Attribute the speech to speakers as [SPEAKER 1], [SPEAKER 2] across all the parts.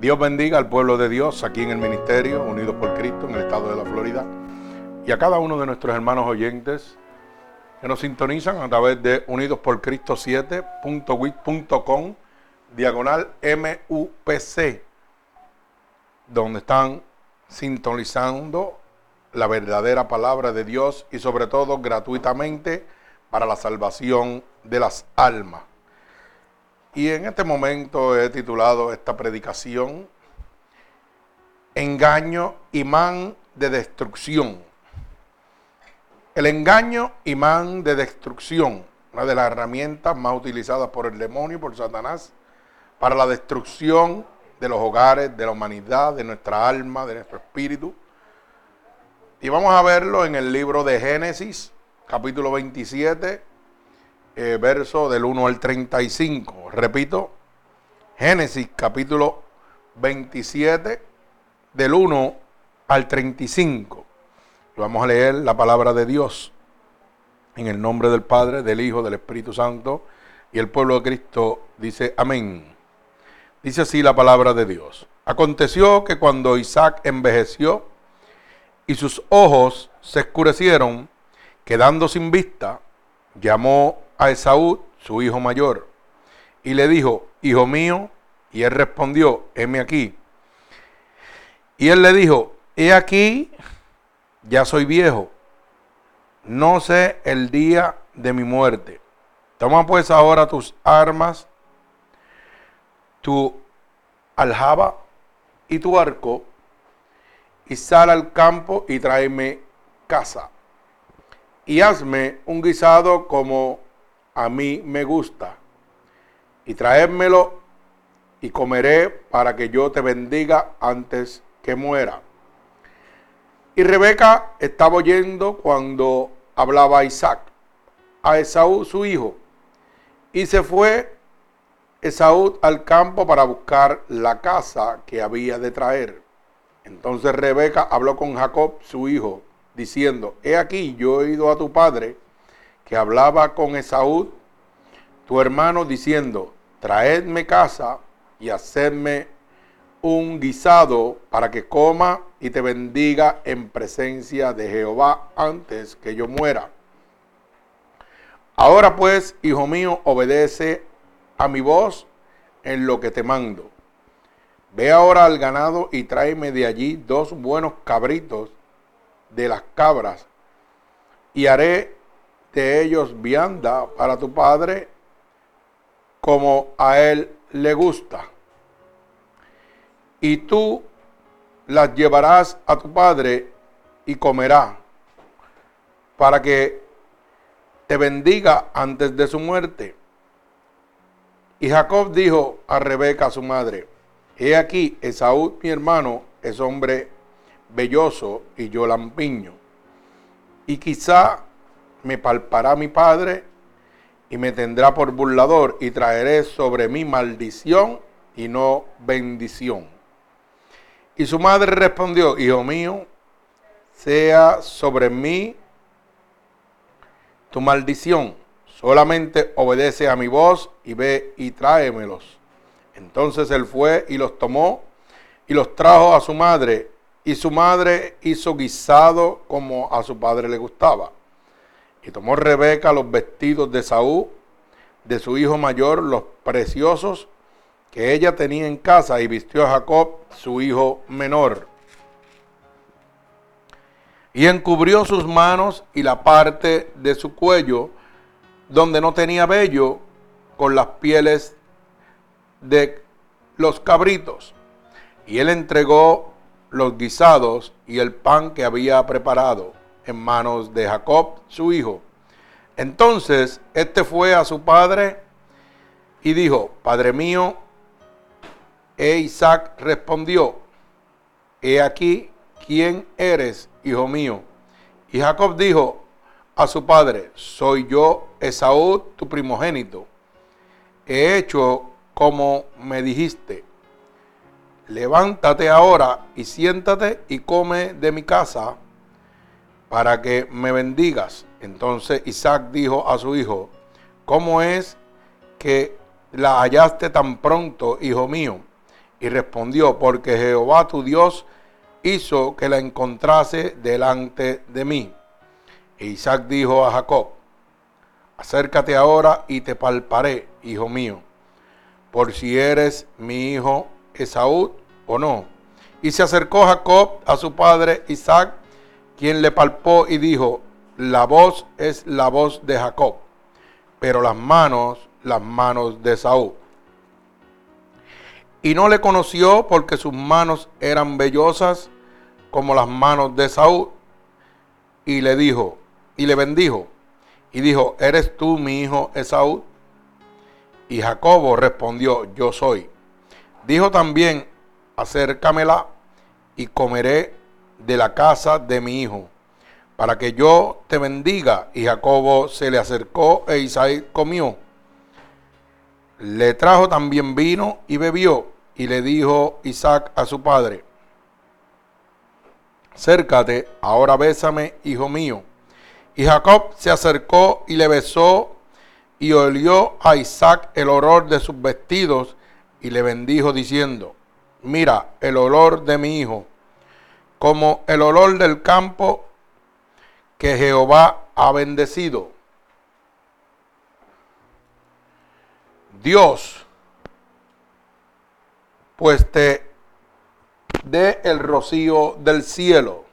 [SPEAKER 1] Dios bendiga al pueblo de Dios aquí en el ministerio, unidos por Cristo en el estado de la Florida, y a cada uno de nuestros hermanos oyentes que nos sintonizan a través de unidos por Cristo 7.wit.com, diagonal MUPC, donde están sintonizando la verdadera palabra de Dios y sobre todo gratuitamente para la salvación de las almas. Y en este momento he titulado esta predicación Engaño, imán de destrucción. El engaño, imán de destrucción, una de las herramientas más utilizadas por el demonio por Satanás para la destrucción de los hogares, de la humanidad, de nuestra alma, de nuestro espíritu. Y vamos a verlo en el libro de Génesis, capítulo 27, eh, verso del 1 al 35. Repito, Génesis capítulo 27, del 1 al 35. Vamos a leer la palabra de Dios en el nombre del Padre, del Hijo, del Espíritu Santo. Y el pueblo de Cristo dice amén. Dice así la palabra de Dios. Aconteció que cuando Isaac envejeció y sus ojos se escurecieron, quedando sin vista, llamó a Esaú, su hijo mayor, y le dijo, hijo mío, y él respondió, heme aquí. Y él le dijo, he aquí, ya soy viejo, no sé el día de mi muerte. Toma pues ahora tus armas, tu aljaba y tu arco, y sal al campo y tráeme casa. Y hazme un guisado como a mí me gusta, y traédmelo y comeré para que yo te bendiga antes que muera. Y Rebeca estaba oyendo cuando hablaba Isaac a Esaú su hijo, y se fue Esaú al campo para buscar la casa que había de traer. Entonces Rebeca habló con Jacob su hijo, diciendo, he aquí, yo he ido a tu padre, que hablaba con Esaú, tu hermano, diciendo, traedme casa y hacedme un guisado para que coma y te bendiga en presencia de Jehová antes que yo muera. Ahora pues, hijo mío, obedece a mi voz en lo que te mando. Ve ahora al ganado y tráeme de allí dos buenos cabritos de las cabras y haré de ellos vianda para tu padre como a él le gusta. Y tú las llevarás a tu padre y comerá para que te bendiga antes de su muerte. Y Jacob dijo a Rebeca, su madre, he aquí, Esaú, mi hermano, es hombre velloso y yo lampiño. Y quizá me palpará mi padre y me tendrá por burlador y traeré sobre mí maldición y no bendición. Y su madre respondió, hijo mío, sea sobre mí tu maldición, solamente obedece a mi voz y ve y tráemelos. Entonces él fue y los tomó y los trajo a su madre, y su madre hizo guisado como a su padre le gustaba. Y tomó Rebeca los vestidos de Saúl, de su hijo mayor, los preciosos que ella tenía en casa, y vistió a Jacob, su hijo menor. Y encubrió sus manos y la parte de su cuello, donde no tenía vello, con las pieles de los cabritos. Y él entregó los guisados y el pan que había preparado en manos de Jacob, su hijo. Entonces este fue a su padre y dijo, Padre mío, e Isaac respondió, He aquí, ¿quién eres, hijo mío? Y Jacob dijo a su padre, Soy yo, Esaú, tu primogénito. He hecho como me dijiste. Levántate ahora y siéntate y come de mi casa para que me bendigas. Entonces Isaac dijo a su hijo, ¿cómo es que la hallaste tan pronto, hijo mío? Y respondió, porque Jehová tu Dios hizo que la encontrase delante de mí. E Isaac dijo a Jacob, acércate ahora y te palparé, hijo mío, por si eres mi hijo Esaú o no. Y se acercó Jacob a su padre Isaac, quien le palpó y dijo, la voz es la voz de Jacob, pero las manos, las manos de Esaú. Y no le conoció porque sus manos eran vellosas como las manos de Saúl. Y le dijo, y le bendijo, y dijo, ¿eres tú mi hijo Esaú? Y Jacobo respondió, yo soy. Dijo también, acércamela y comeré de la casa de mi hijo, para que yo te bendiga. Y Jacobo se le acercó e Isaí comió. Le trajo también vino y bebió. Y le dijo Isaac a su padre, acércate, ahora bésame, hijo mío. Y Jacob se acercó y le besó y olió a Isaac el olor de sus vestidos y le bendijo diciendo, mira el olor de mi hijo, como el olor del campo que Jehová ha bendecido. Dios, pues te de el rocío del cielo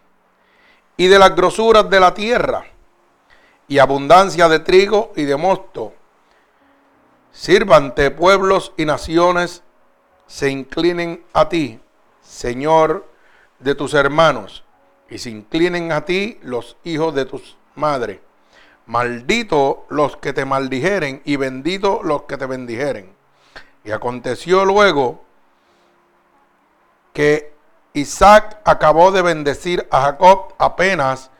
[SPEAKER 1] y de las grosuras de la tierra y abundancia de trigo y de mosto. Sírvante pueblos y naciones, se inclinen a ti, Señor de tus hermanos, y se inclinen a ti los hijos de tus madres. Maldito los que te maldijeren y bendito los que te bendijeren. Y aconteció luego que Isaac acabó de bendecir a Jacob apenas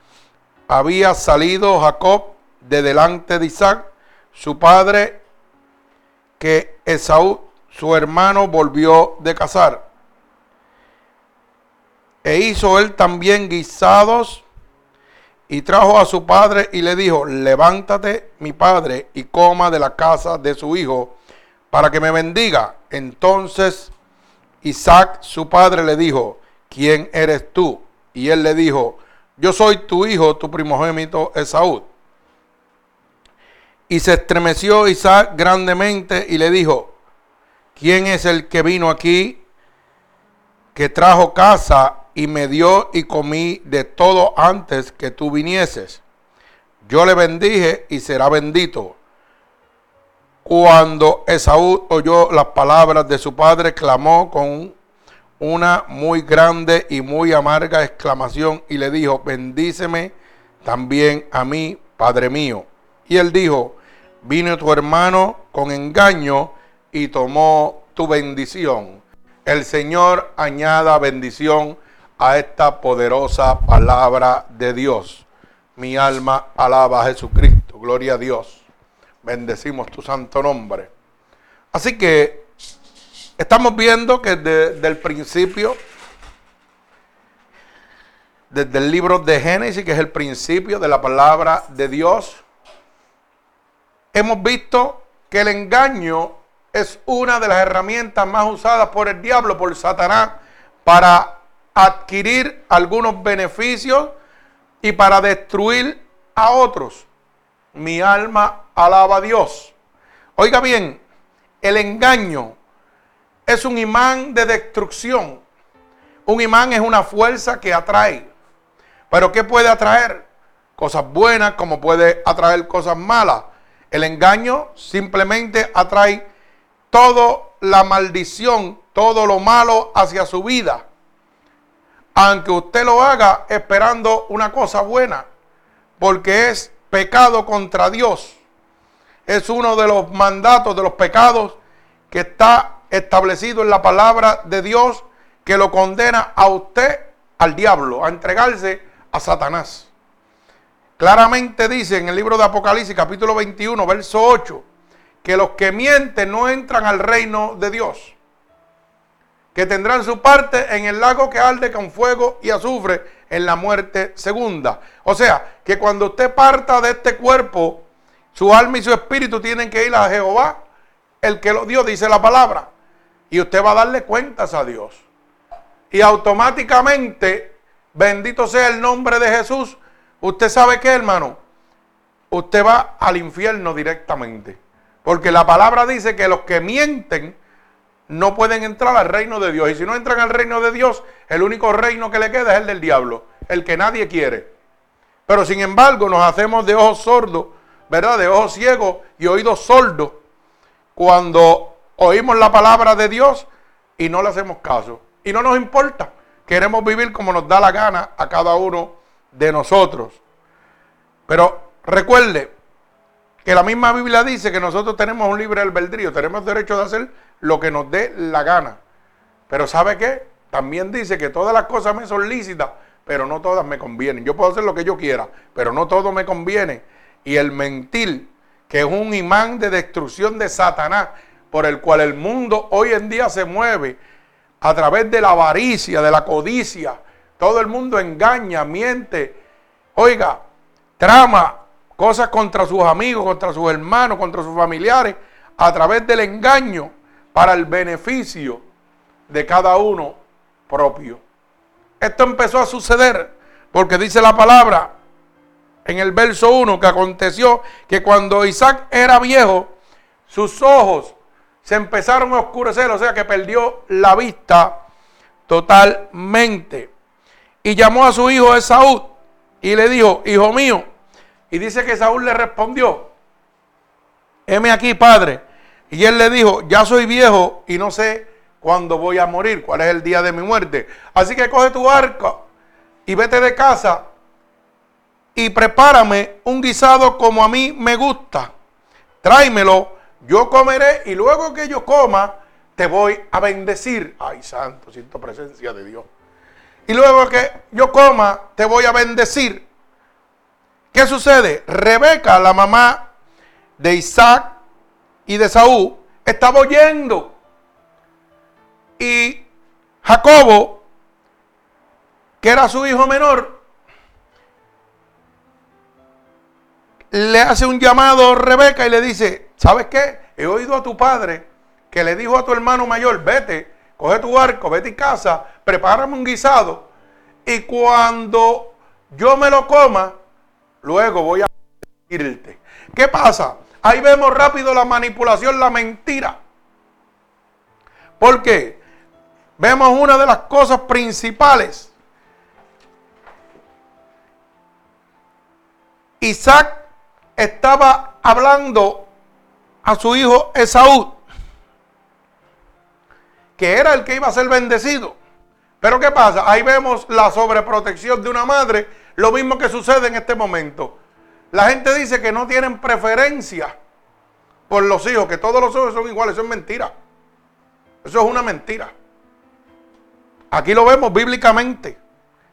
[SPEAKER 1] había salido Jacob de delante de Isaac, su padre, que Esaú, su hermano, volvió de cazar. E hizo él también guisados y trajo a su padre y le dijo, levántate mi padre y coma de la casa de su hijo para que me bendiga. Entonces Isaac, su padre, le dijo, ¿quién eres tú? Y él le dijo, yo soy tu hijo, tu primogénito Esaú. Y se estremeció Isaac grandemente y le dijo, ¿quién es el que vino aquí, que trajo casa y me dio y comí de todo antes que tú vinieses? Yo le bendije y será bendito. Cuando Esaú oyó las palabras de su padre, clamó con una muy grande y muy amarga exclamación y le dijo, bendíceme también a mí, Padre mío. Y él dijo, vino tu hermano con engaño y tomó tu bendición. El Señor añada bendición a esta poderosa palabra de Dios. Mi alma alaba a Jesucristo. Gloria a Dios. Bendecimos tu santo nombre. Así que Estamos viendo que desde el principio, desde el libro de Génesis, que es el principio de la palabra de Dios, hemos visto que el engaño es una de las herramientas más usadas por el diablo, por Satanás, para adquirir algunos beneficios y para destruir a otros. Mi alma alaba a Dios. Oiga bien, el engaño es un imán de destrucción. Un imán es una fuerza que atrae. Pero ¿qué puede atraer? Cosas buenas como puede atraer cosas malas. El engaño simplemente atrae toda la maldición, todo lo malo hacia su vida. Aunque usted lo haga esperando una cosa buena, porque es pecado contra Dios. Es uno de los mandatos, de los pecados que está establecido en la palabra de Dios que lo condena a usted al diablo, a entregarse a Satanás. Claramente dice en el libro de Apocalipsis capítulo 21, verso 8, que los que mienten no entran al reino de Dios, que tendrán su parte en el lago que arde con fuego y azufre en la muerte segunda. O sea, que cuando usted parta de este cuerpo, su alma y su espíritu tienen que ir a Jehová, el que lo dio, dice la palabra Y usted va a darle cuentas a Dios. Y automáticamente, bendito sea el nombre de Jesús, usted sabe qué, hermano, usted va al infierno directamente. Porque la palabra dice que los que mienten no pueden entrar al reino de Dios. Y si no entran al reino de Dios, el único reino que le queda es el del diablo, el que nadie quiere. Pero sin embargo nos hacemos de ojos sordos, ¿verdad? De ojos ciegos y oídos sordos cuando oímos la palabra de Dios y no le hacemos caso. Y no nos importa. Queremos vivir como nos da la gana a cada uno de nosotros. Pero recuerde que la misma Biblia dice que nosotros tenemos un libre albedrío, tenemos derecho de hacer lo que nos dé la gana. Pero ¿sabe qué? También dice que todas las cosas me son lícitas, pero no todas me convienen. Yo puedo hacer lo que yo quiera, pero no todo me conviene. Y el mentir, que es un imán de destrucción de Satanás, por el cual el mundo hoy en día se mueve a través de la avaricia, de la codicia. Todo el mundo engaña, miente, oiga, trama cosas contra sus amigos, contra sus hermanos, contra sus familiares, a través del engaño para el beneficio de cada uno propio. Esto empezó a suceder porque dice la palabra en el verso 1 que aconteció que cuando Isaac era viejo, sus ojos se empezaron a oscurecer, o sea que perdió la vista totalmente. Y llamó a su hijo Esaú y le dijo, hijo mío, y dice que Saúl le respondió, heme aquí, padre. Y él le dijo, ya soy viejo y no sé cuándo voy a morir, cuál es el día de mi muerte. Así que coge tu arco y vete de casa y prepárame un guisado como a mí me gusta. Tráemelo, yo comeré y luego que yo coma, te voy a bendecir. Ay, santo, siento presencia de Dios. Y luego que yo coma, te voy a bendecir. ¿Qué sucede? Rebeca, la mamá de Isaac y de Saúl, estaba oyendo. Y Jacobo, que era su hijo menor, le hace un llamado a Rebeca y le dice, ¿sabes qué? He oído a tu padre que le dijo a tu hermano mayor, vete, coge tu arco, vete a casa, prepárame un guisado y cuando yo me lo coma, luego voy a irte. ¿Qué pasa? Ahí vemos rápido la manipulación, la mentira. ¿Por qué? Vemos una de las cosas principales. Isaac estaba hablando a su hijo Esaú, que era el que iba a ser bendecido. Pero ¿qué pasa? Ahí vemos la sobreprotección de una madre, lo mismo que sucede en este momento. La gente dice que no tienen preferencia por los hijos, que todos los hijos son iguales, eso es mentira. Eso es una mentira. Aquí lo vemos bíblicamente.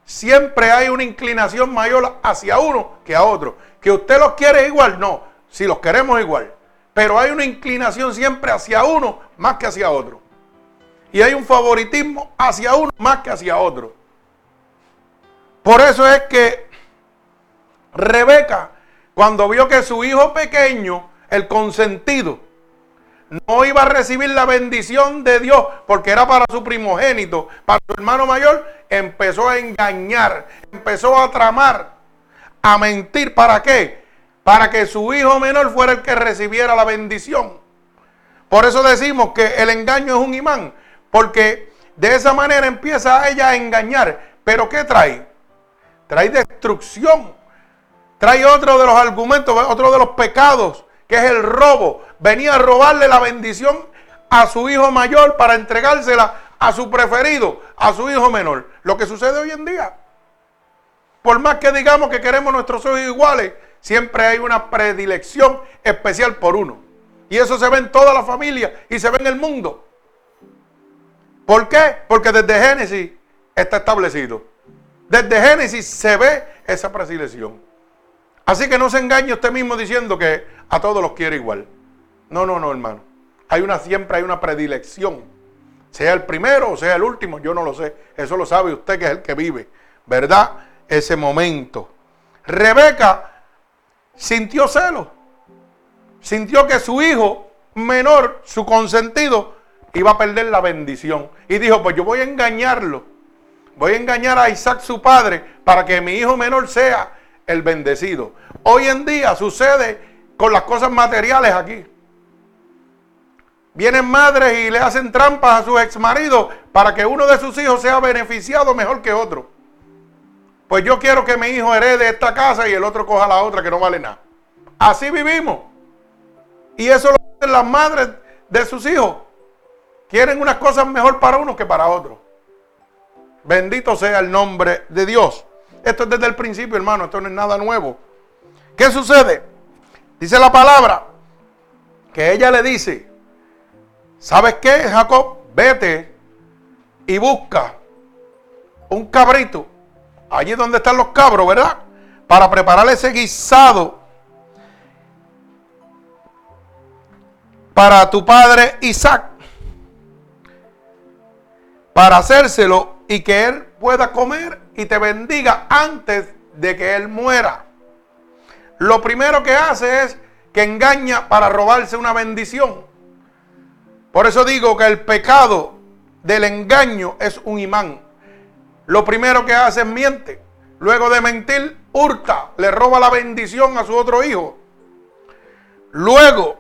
[SPEAKER 1] Siempre hay una inclinación mayor hacia uno que a otro. Que usted los quiere igual, no. Si los queremos igual. Pero hay una inclinación siempre hacia uno más que hacia otro. Y hay un favoritismo hacia uno más que hacia otro. Por eso es que Rebeca, cuando vio que su hijo pequeño, el consentido, no iba a recibir la bendición de Dios porque era para su primogénito, para su hermano mayor, empezó a engañar, empezó a tramar, a mentir. ¿Para qué? Para que su hijo menor fuera el que recibiera la bendición. Por eso decimos que el engaño es un imán, porque de esa manera empieza ella a engañar. Pero ¿qué trae? Trae destrucción. Trae otro de los argumentos, otro de los pecados que es el robo. Venía a robarle la bendición a su hijo mayor para entregársela a su preferido, a su hijo menor. Lo que sucede hoy en día. Por más que digamos que queremos nuestros hijos iguales, siempre hay una predilección especial por uno. Y eso se ve en toda la familia y se ve en el mundo. ¿Por qué? Porque desde Génesis está establecido. Desde Génesis se ve esa predilección. Así que no se engañe usted mismo diciendo que a todos los quiere igual. No, no, no, hermano. Hay una siempre hay una predilección. Sea el primero o sea el último, yo no lo sé. Eso lo sabe usted que es el que vive, ¿verdad? Ese momento. Rebeca sintió celo. Sintió que su hijo menor, su consentido, iba a perder la bendición. Y dijo, pues yo voy a engañarlo. Voy a engañar a Isaac su padre para que mi hijo menor sea el bendecido. Hoy en día sucede con las cosas materiales aquí. Vienen madres y le hacen trampas a sus exmaridos para que uno de sus hijos sea beneficiado mejor que otro. Pues yo quiero que mi hijo herede esta casa y el otro coja la otra que no vale nada. Así vivimos. Y eso lo hacen las madres de sus hijos. Quieren unas cosas mejor para uno que para otro. Bendito sea el nombre de Dios. Esto es desde el principio, hermano. Esto no es nada nuevo. ¿Qué sucede? Dice la palabra que ella le dice, ¿sabes qué, Jacob? Vete y busca un cabrito, allí donde están los cabros, ¿verdad? Para preparar ese guisado para tu padre Isaac, para hacérselo y que él pueda comer y te bendiga antes de que él muera. Lo primero que hace es que engaña para robarse una bendición. Por eso digo que el pecado del engaño es un imán. Lo primero que hace es miente. Luego de mentir, hurta, le roba la bendición a su otro hijo. Luego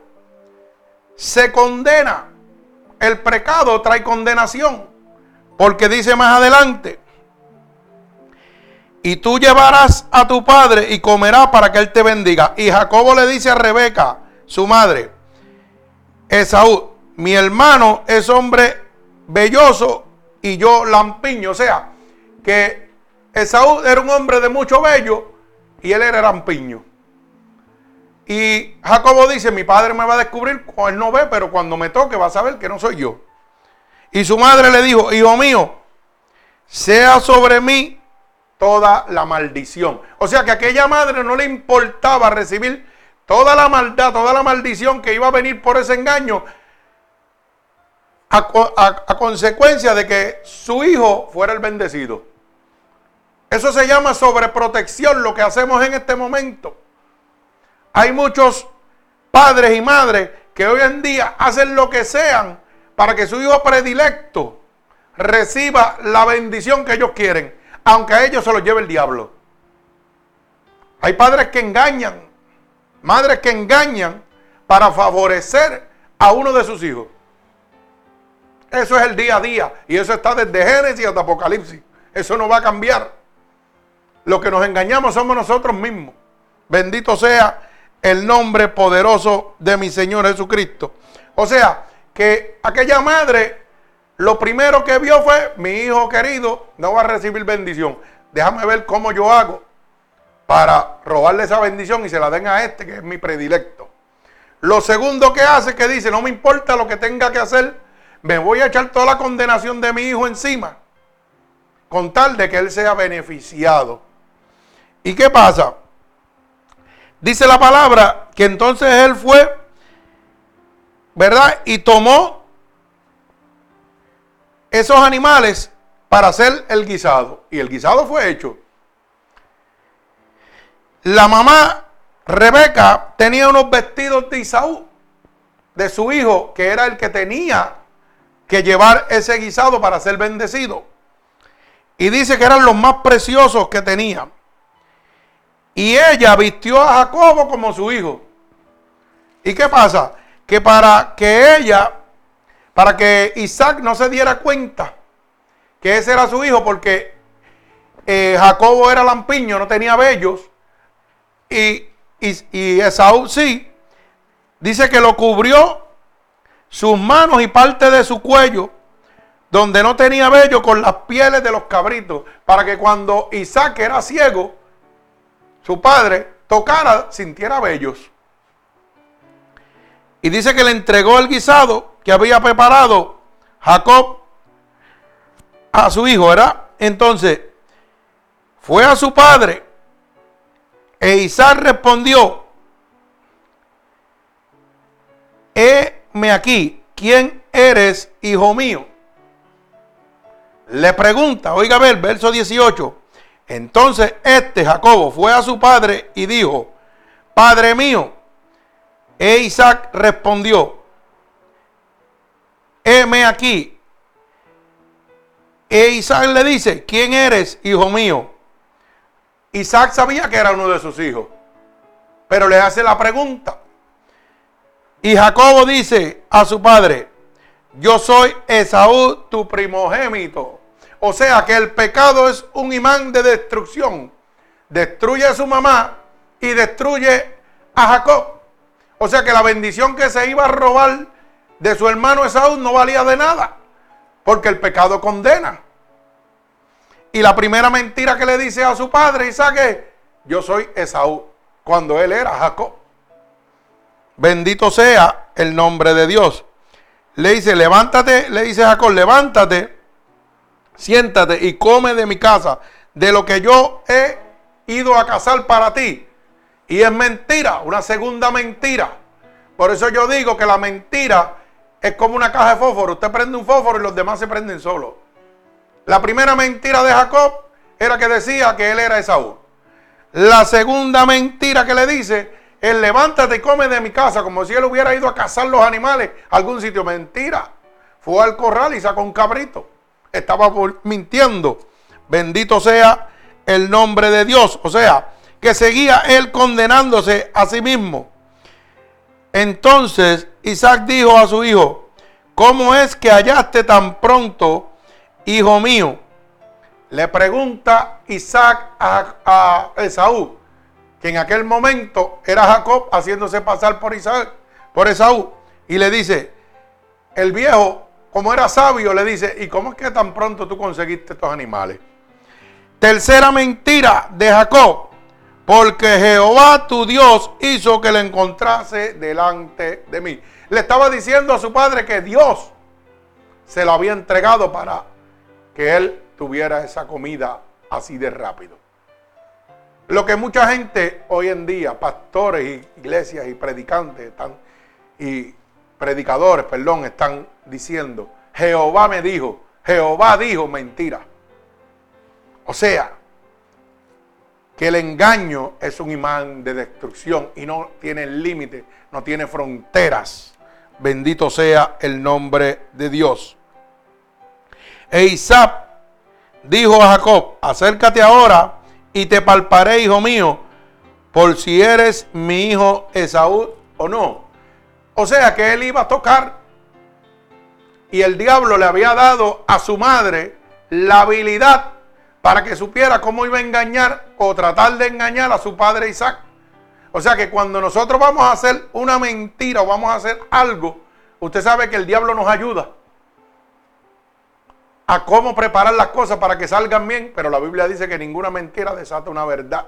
[SPEAKER 1] se condena. El pecado trae condenación. Porque dice más adelante, y tú llevarás a tu padre y comerás para que él te bendiga. Y Jacobo le dice a Rebeca, su madre, Esaú, mi hermano es hombre belloso y yo lampiño. O sea, que Esaú era un hombre de mucho bello y él era lampiño. Y Jacobo dice, mi padre me va a descubrir, él no ve, pero cuando me toque va a saber que no soy yo. Y su madre le dijo, hijo mío, sea sobre mí toda la maldición. O sea que a aquella madre no le importaba recibir toda la maldad, toda la maldición que iba a venir por ese engaño a, consecuencia de que su hijo fuera el bendecido. Eso se llama sobreprotección, lo que hacemos en este momento. Hay muchos padres y madres que hoy en día hacen lo que sean para que su hijo predilecto reciba la bendición que ellos quieren aunque a ellos se los lleve el diablo. Hay padres que engañan, madres que engañan para favorecer a uno de sus hijos. Eso es el día a día y eso está desde Génesis hasta Apocalipsis. Eso no va a cambiar. Lo que nos engañamos somos nosotros mismos. Bendito sea el nombre poderoso de mi Señor Jesucristo. O sea, que aquella madre lo primero que vio fue, mi hijo querido no va a recibir bendición. Déjame ver cómo yo hago para robarle esa bendición y se la den a este que es mi predilecto. Lo segundo que hace es que dice, no me importa lo que tenga que hacer, me voy a echar toda la condenación de mi hijo encima, con tal de que él sea beneficiado. ¿Y qué pasa? Dice la palabra que entonces él fue, ¿verdad? Y tomó esos animales para hacer el guisado. Y el guisado fue hecho. La mamá Rebeca tenía unos vestidos de Isaú, de su hijo, que era el que tenía que llevar ese guisado para ser bendecido. Y dice que eran los más preciosos que tenía. Y ella vistió a Jacobo como su hijo. ¿Y qué pasa? Que para que ella para que Isaac no se diera cuenta que ese era su hijo, porque eh, Jacobo era lampiño, no tenía vellos, y, y, Esaú sí, dice que lo cubrió sus manos y parte de su cuello, donde no tenía vello, con las pieles de los cabritos, para que cuando Isaac era ciego, su padre tocara, sintiera vellos. Y dice que le entregó el guisado que había preparado Jacob a su hijo, ¿verdad? Entonces, fue a su padre e Isaac respondió, heme aquí, ¿quién eres, hijo mío? Le pregunta, oiga ver, verso 18. Entonces este Jacobo fue a su padre y dijo, Padre mío. E Isaac respondió, heme aquí. E Isaac le dice, ¿quién eres, hijo mío? Isaac sabía que era uno de sus hijos, pero le hace la pregunta. Y Jacobo dice a su padre, yo soy Esaú, tu primogénito. O sea que el pecado es un imán de destrucción. Destruye a su mamá y destruye a Jacob. O sea que la bendición que se iba a robar de su hermano Esaú no valía de nada. Porque el pecado condena. Y la primera mentira que le dice a su padre Isaac es, yo soy Esaú, cuando él era Jacob. Bendito sea el nombre de Dios. Le dice, levántate, le dice Jacob, levántate, siéntate y come de mi casa, de lo que yo he ido a cazar para ti. Y es mentira, una segunda mentira. Por eso yo digo que la mentira es como una caja de fósforo. Usted prende un fósforo y los demás se prenden solos. La primera mentira de Jacob era que decía que él era Esaú. La segunda mentira que le dice es levántate y come de mi casa, como si él hubiera ido a cazar los animales a algún sitio. Mentira. Fue al corral y sacó un cabrito. Estaba mintiendo. Bendito sea el nombre de Dios. O sea, que seguía él condenándose a sí mismo. Entonces Isaac dijo a su hijo, ¿cómo es que hallaste tan pronto hijo mío, le pregunta Isaac a, Esaú, que en aquel momento era Jacob haciéndose pasar por Isaac, por Esaú, y le dice, el viejo, como era sabio, le dice, ¿y cómo es que tan pronto tú conseguiste estos animales? Tercera mentira de Jacob, porque Jehová tu Dios hizo que le encontrase delante de mí. Le estaba diciendo a su padre que Dios se lo había entregado para que él tuviera esa comida así de rápido. Lo que mucha gente hoy en día, pastores, iglesias y predicantes están, y predicadores, perdón, están diciendo, Jehová me dijo, Jehová dijo mentira. O sea, que el engaño es un imán de destrucción y no tiene límite, no tiene fronteras. Bendito sea el nombre de Dios. E Isaac dijo a Jacob, acércate ahora y te palparé, hijo mío, por si eres mi hijo Esaú o no. O sea que él iba a tocar y el diablo le había dado a su madre la habilidad para que supiera cómo iba a engañar o tratar de engañar a su padre Isaac. O sea que cuando nosotros vamos a hacer una mentira o vamos a hacer algo, usted sabe que el diablo nos ayuda a cómo preparar las cosas para que salgan bien, pero la Biblia dice que ninguna mentira desata una verdad.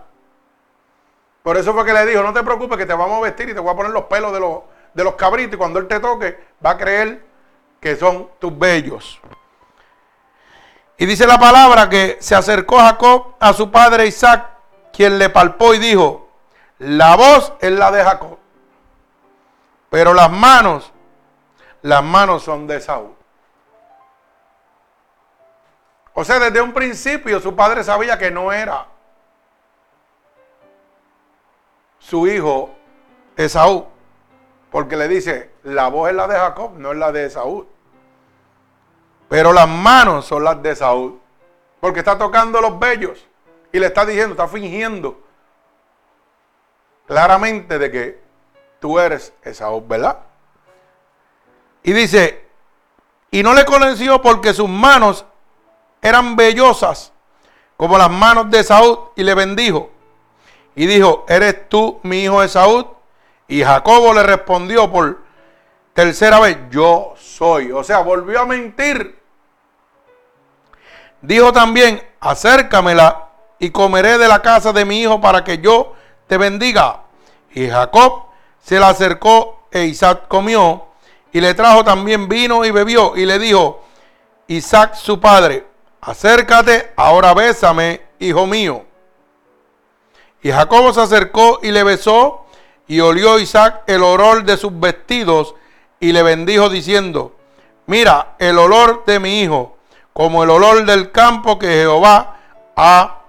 [SPEAKER 1] Por eso fue que le dijo, no te preocupes que te vamos a vestir y te voy a poner los pelos de los, de los cabritos y cuando él te toque va a creer que son tus bellos. Y dice la palabra que se acercó Jacob a su padre Isaac, quien le palpó y dijo, la voz es la de Jacob, pero las manos, las manos son de Saúl. O sea, desde un principio su padre sabía que no era su hijo Esaú. Porque le dice, la voz es la de Jacob, no es la de Esaú. Pero las manos son las de Esaú. Porque está tocando los bellos. Y le está diciendo, está fingiendo claramente de que tú eres Esaú, ¿verdad? Y dice, y no le conoció porque sus manos eran vellosas como las manos de Saúl y le bendijo. Y dijo, ¿eres tú mi hijo de Saúl? Y Jacobo le respondió por tercera vez, yo soy. O sea, volvió a mentir. Dijo también, acércamela y comeré de la casa de mi hijo para que yo te bendiga. Y Jacob se la acercó e Isaac comió y le trajo también vino y bebió y le dijo, Isaac su padre, acércate, ahora bésame, hijo mío. Y Jacobo se acercó y le besó, y olió Isaac el olor de sus vestidos, y le bendijo diciendo, mira el olor de mi hijo, como el olor del campo que Jehová ha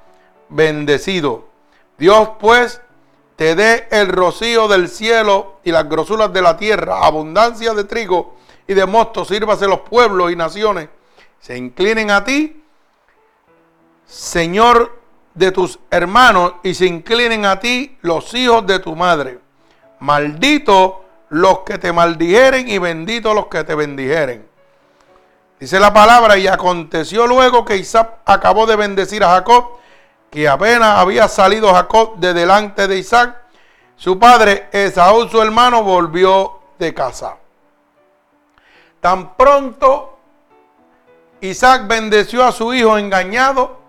[SPEAKER 1] bendecido. Dios pues te dé el rocío del cielo y las grosuras de la tierra, abundancia de trigo y de mosto, sírvase los pueblos y naciones, se inclinen a ti, Señor de tus hermanos, y se inclinen a ti los hijos de tu madre. Maldito los que te maldijeren y bendito los que te bendijeren. Dice la palabra, y aconteció luego que Isaac acabó de bendecir a Jacob, que apenas había salido Jacob de delante de Isaac, su padre Esaú, su hermano, volvió de casa. Tan pronto Isaac bendeció a su hijo engañado,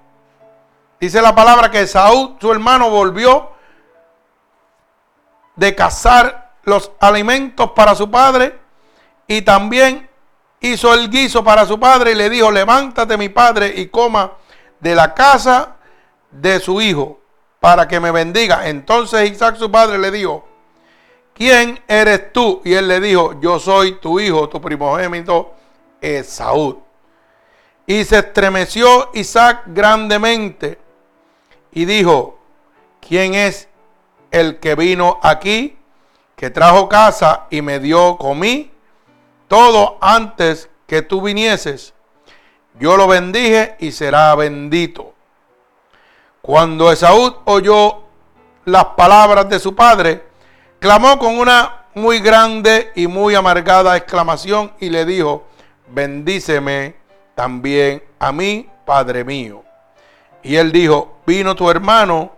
[SPEAKER 1] dice la palabra que Esaú, su hermano, volvió de cazar los alimentos para su padre y también hizo el guiso para su padre y le dijo, levántate mi padre y coma de la casa de su hijo para que me bendiga. Entonces Isaac su padre le dijo, ¿quién eres tú? Y él le dijo, yo soy tu hijo, tu primogénito Esaú. Y se estremeció Isaac grandemente y dijo, ¿quién es el que vino aquí, que trajo casa y me dio comí? Todo antes que tú vinieses. Yo lo bendije y será bendito. Cuando Esaú oyó las palabras de su padre, clamó con una muy grande y muy amargada exclamación y le dijo, bendíceme también a mí, Padre mío. Y él dijo, vino tu hermano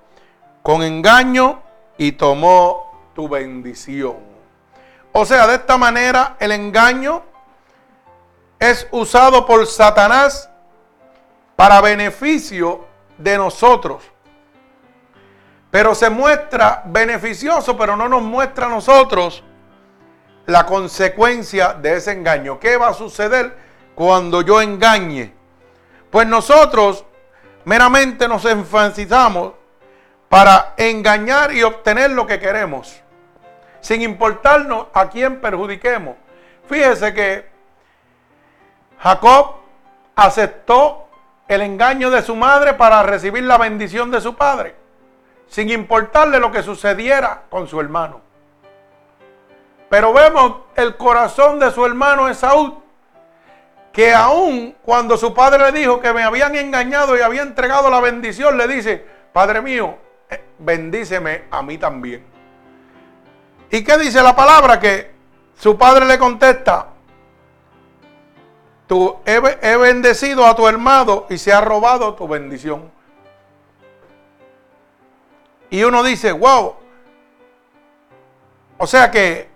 [SPEAKER 1] con engaño y tomó bendición. O sea, de esta manera el engaño es usado por Satanás para beneficio de nosotros. Pero se muestra beneficioso, pero no nos muestra a nosotros la consecuencia de ese engaño. ¿Qué va a suceder cuando yo engañe? Pues nosotros meramente nos enfatizamos para engañar y obtener lo que queremos, sin importarnos a quién perjudiquemos. Fíjese que Jacob aceptó el engaño de su madre para recibir la bendición de su padre, sin importarle lo que sucediera con su hermano. Pero vemos el corazón de su hermano Esaú, que aún cuando su padre le dijo que me habían engañado y había entregado la bendición, le dice, Padre mío, eh, bendíceme a mí también. ¿Y qué dice la palabra? Que su padre le contesta, Tú he, bendecido a tu hermano y se ha robado tu bendición. Y uno dice, wow. O sea que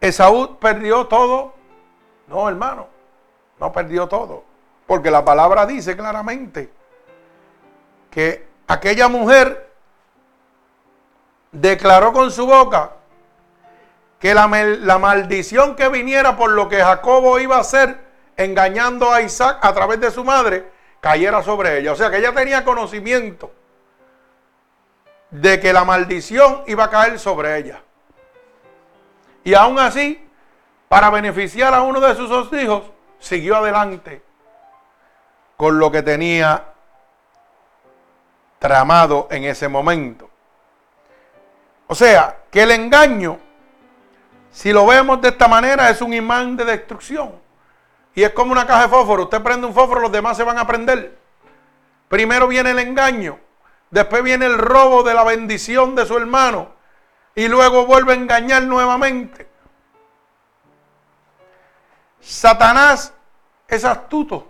[SPEAKER 1] Esaú perdió todo. No, hermano, no perdió todo. Porque la palabra dice claramente que aquella mujer declaró con su boca que la, maldición que viniera por lo que Jacobo iba a hacer, engañando a Isaac a través de su madre, cayera sobre ella. O sea que ella tenía conocimiento de que la maldición iba a caer sobre ella. Y aún así, para beneficiar a uno de sus dos hijos, siguió adelante con lo que tenía tramado en ese momento. O sea, que el engaño si lo vemos de esta manera, es un imán de destrucción. Y es como una caja de fósforo. Usted prende un fósforo, los demás se van a prender. Primero viene el engaño. Después viene el robo de la bendición de su hermano. Y luego vuelve a engañar nuevamente. Satanás es astuto.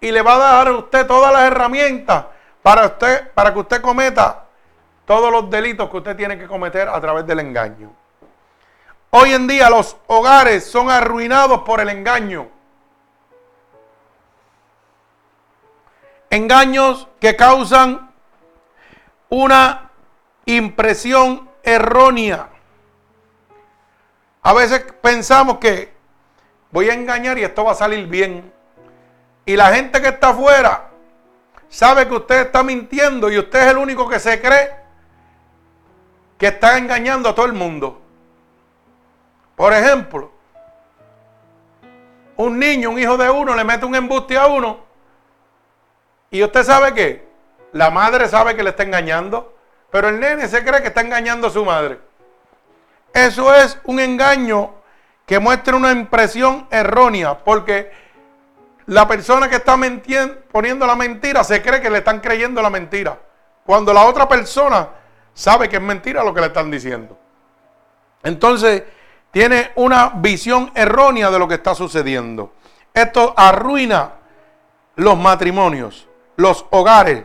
[SPEAKER 1] Y le va a dar a usted todas las herramientas para, usted, para que usted cometa todos los delitos que usted tiene que cometer a través del engaño. Hoy en día los hogares son arruinados por el engaño. Engaños que causan una impresión errónea. A veces pensamos que voy a engañar y esto va a salir bien. Y la gente que está afuera sabe que usted está mintiendo y usted es el único que se cree que está engañando a todo el mundo. Por ejemplo, un niño, un hijo de uno, le mete un embuste a uno. Y usted sabe qué? La madre sabe que le está engañando, pero el nene se cree que está engañando a su madre. Eso es un engaño que muestra una impresión errónea, porque la persona que está poniendo la mentira se cree que le están creyendo la mentira, cuando la otra persona sabe que es mentira lo que le están diciendo. Entonces, tiene una visión errónea de lo que está sucediendo. Esto arruina los matrimonios, los hogares,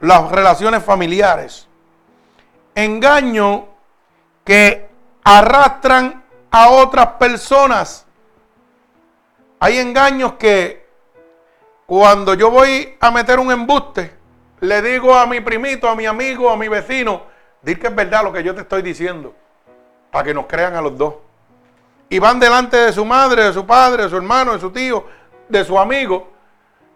[SPEAKER 1] las relaciones familiares. Engaño que arrastran a otras personas. Hay engaños que cuando yo voy a meter un embuste, le digo a mi primito, a mi amigo, a mi vecino, di que es verdad lo que yo te estoy diciendo, para que nos crean a los dos. Y van delante de su madre, de su padre, de su hermano, de su tío, de su amigo,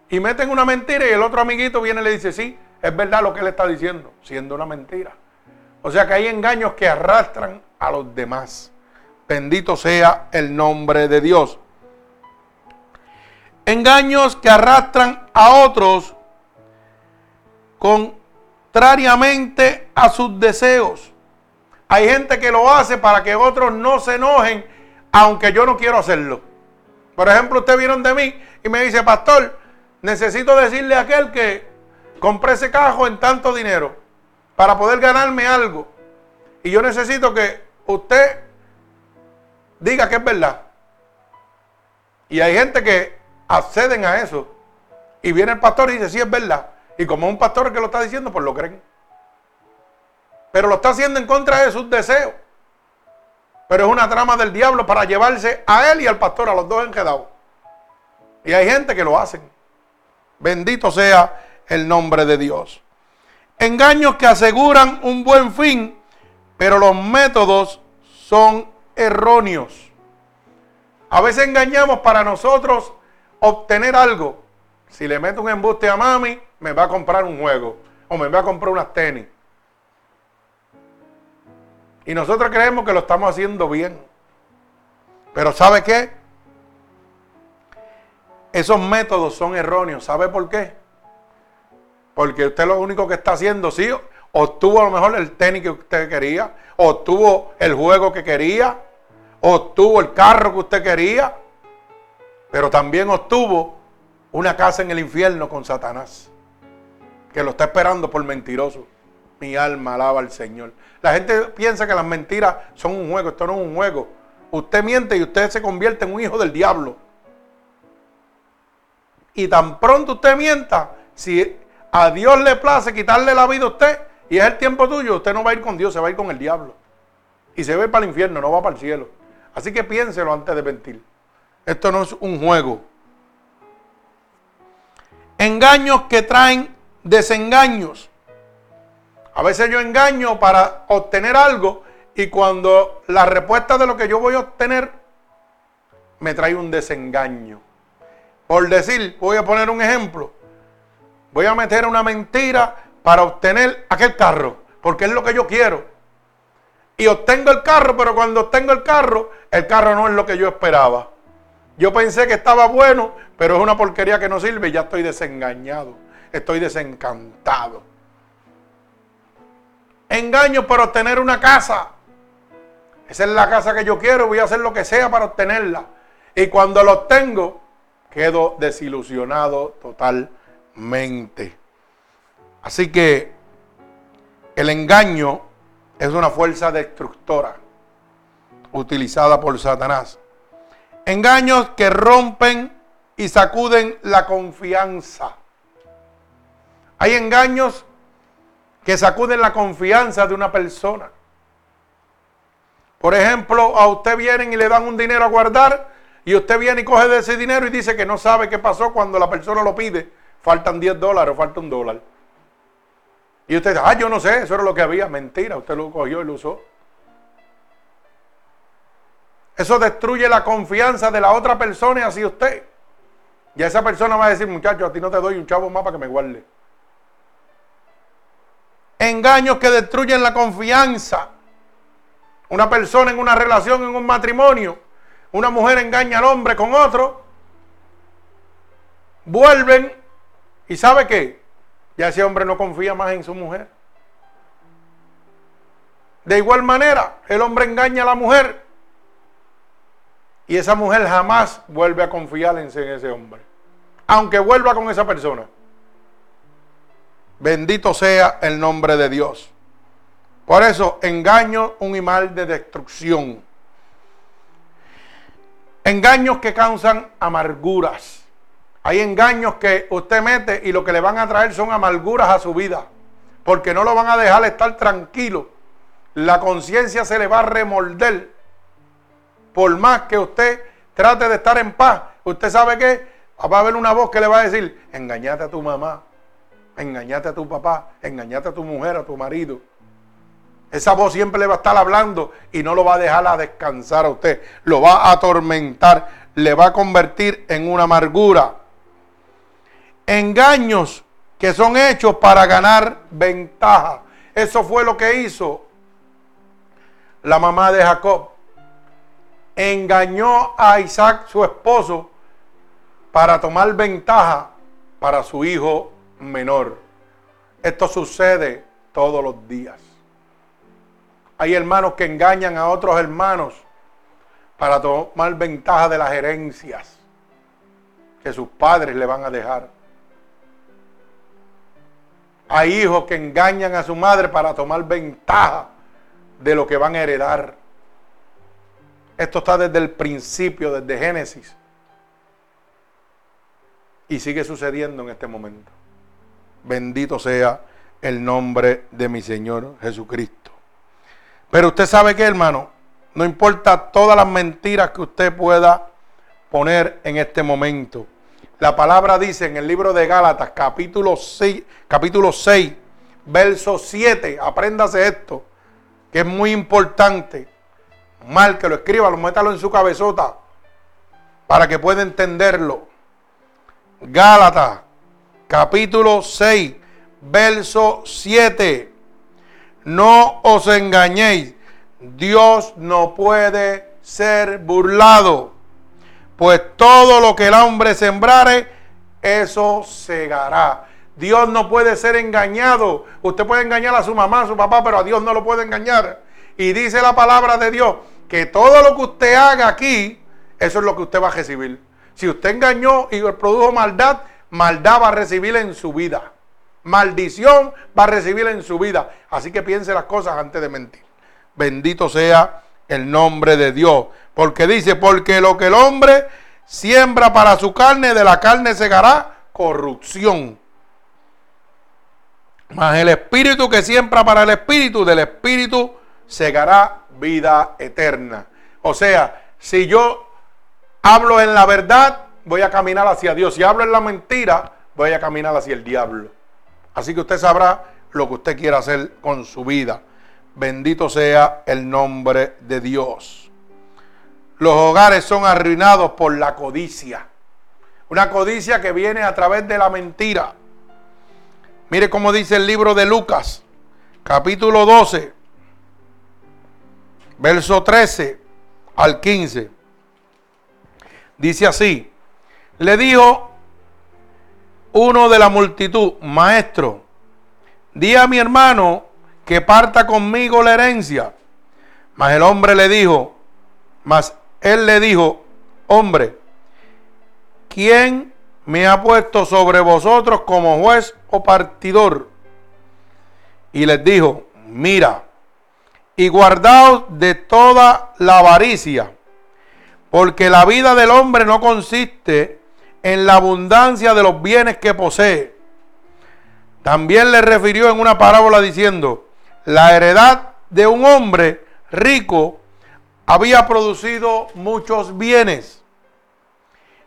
[SPEAKER 1] y meten una mentira y el otro amiguito viene y le dice, sí, es verdad lo que él está diciendo, siendo una mentira. O sea que hay engaños que arrastran a los demás. Bendito sea el nombre de Dios. Engaños que arrastran a otros contrariamente a sus deseos. Hay gente que lo hace para que otros no se enojen, aunque yo no quiero hacerlo. Por ejemplo, usted vieron de mí y me dice, pastor, necesito decirle a aquel que compré ese cajo en tanto dinero para poder ganarme algo. Y yo necesito que usted diga que es verdad. Y hay gente que acceden a eso. Y viene el pastor y dice, sí es verdad. Y como un pastor que lo está diciendo, pues lo creen. Pero lo está haciendo en contra de sus deseos. Pero es una trama del diablo para llevarse a él y al pastor, a los dos enredados. Y hay gente que lo hacen. Bendito sea el nombre de Dios. Engaños que aseguran un buen fin, pero los métodos son erróneos. A veces engañamos para nosotros obtener algo. Si le meto un embuste a mami, me va a comprar un juego o me va a comprar unas tenis. Y nosotros creemos que lo estamos haciendo bien. Pero ¿sabe qué? Esos métodos son erróneos. ¿Sabe por qué? Porque usted lo único que está haciendo, sí, obtuvo a lo mejor el tenis que usted quería, obtuvo el juego que quería, obtuvo el carro que usted quería, pero también obtuvo una casa en el infierno con Satanás, que lo está esperando por mentiroso. Mi alma alaba al Señor. La gente piensa que las mentiras son un juego, esto no es un juego. Usted miente y usted se convierte en un hijo del diablo. Y tan pronto usted mienta, si a Dios le place quitarle la vida a usted y es el tiempo tuyo, usted no va a ir con Dios, se va a ir con el diablo. Y se va para el infierno, no va para el cielo. Así que piénselo antes de mentir. Esto no es un juego. Engaños que traen desengaños. A veces yo engaño para obtener algo y cuando la respuesta de lo que yo voy a obtener me trae un desengaño. Por decir, voy a poner un ejemplo. Voy a meter una mentira para obtener aquel carro, porque es lo que yo quiero y obtengo el carro, pero cuando obtengo el carro, el carro no es lo que yo esperaba. Yo pensé que estaba bueno, pero es una porquería que no sirve y ya estoy desengañado, estoy desencantado. Engaño para obtener una casa. Esa es la casa que yo quiero, voy a hacer lo que sea para obtenerla. Y cuando lo obtengo, quedo desilusionado totalmente. Así que el engaño es una fuerza destructora utilizada por Satanás. Engaños que rompen y sacuden la confianza. Hay engaños que sacuden la confianza de una persona. Por ejemplo, a usted vienen y le dan un dinero a guardar y usted viene y coge de ese dinero y dice que no sabe qué pasó cuando la persona lo pide. Faltan 10 dólares o falta un dólar. Y usted dice, ah, yo no sé, eso era lo que había. Mentira, usted lo cogió y lo usó. Eso destruye la confianza de la otra persona y así usted. Y esa persona va a decir, muchacho, a ti no te doy un chavo más para que me guarde. Engaños que destruyen la confianza. Una persona en una relación, en un matrimonio, una mujer engaña al hombre con otro, vuelven y ¿sabe qué? ya ese hombre no confía más en su mujer. De igual manera, el hombre engaña a la mujer y esa mujer jamás vuelve a confiar en ese hombre, aunque vuelva con esa persona. Bendito sea el nombre de Dios. Por eso, engaño, un mal de destrucción. Engaños que causan amarguras. Hay engaños que usted mete y lo que le van a traer son amarguras a su vida. Porque no lo van a dejar estar tranquilo. La conciencia se le va a remolder. Por más que usted trate de estar en paz, usted sabe que va a haber una voz que le va a decir, engañate a tu mamá, engañate a tu papá, engañate a tu mujer, a tu marido. Esa voz siempre le va a estar hablando y no lo va a dejar a descansar a usted. Lo va a atormentar, le va a convertir en una amargura. Engaños que son hechos para ganar ventaja. Eso fue lo que hizo la mamá de Jacob. Engañó a Isaac, su esposo, para tomar ventaja para su hijo menor. Esto sucede todos los días. Hay hermanos que engañan a otros hermanos para tomar ventaja de las herencias que sus padres le van a dejar. Hay hijos que engañan a su madre para tomar ventaja de lo que van a heredar. Esto está desde el principio, desde Génesis. Y sigue sucediendo en este momento. Bendito sea el nombre de mi Señor Jesucristo. Pero usted sabe que, hermano, no importa todas las mentiras que usted pueda poner en este momento. La palabra dice en el libro de Gálatas, capítulo 6, capítulo 6 verso 7, apréndase esto, que es muy importante. Mal que lo escriba, lo métalo en su cabezota para que pueda entenderlo. Gálatas, capítulo 6, verso 7. No os engañéis, Dios no puede ser burlado, pues todo lo que el hombre sembrare, eso segará. Dios no puede ser engañado. Usted puede engañar a su mamá, a su papá, pero a Dios no lo puede engañar. Y dice la palabra de Dios que todo lo que usted haga aquí, eso es lo que usted va a recibir. Si usted engañó y produjo maldad, maldad va a recibir en su vida. Maldición va a recibir en su vida. Así que piense las cosas antes de mentir. Bendito sea el nombre de Dios. Porque dice, porque lo que el hombre siembra para su carne, de la carne segará corrupción. Mas el espíritu que siembra para el espíritu, del espíritu segará vida eterna. O sea, si yo hablo en la verdad, voy a caminar hacia Dios. Si hablo en la mentira, voy a caminar hacia el diablo. Así que usted sabrá lo que usted quiera hacer con su vida. Bendito sea el nombre de Dios. Los hogares son arruinados por la codicia. Una codicia que viene a través de la mentira. Mire cómo dice el libro de Lucas, capítulo 12, verso 13 al 15. Dice así, le dijo uno de la multitud, maestro, di a mi hermano que parta conmigo la herencia. Mas el hombre le dijo, mas él le dijo, hombre, ¿quién me ha puesto sobre vosotros como juez o partidor? Y les dijo, mira, y guardaos de toda la avaricia, porque la vida del hombre no consiste en la abundancia de los bienes que posee. También le refirió en una parábola diciendo, la heredad de un hombre rico había producido muchos bienes.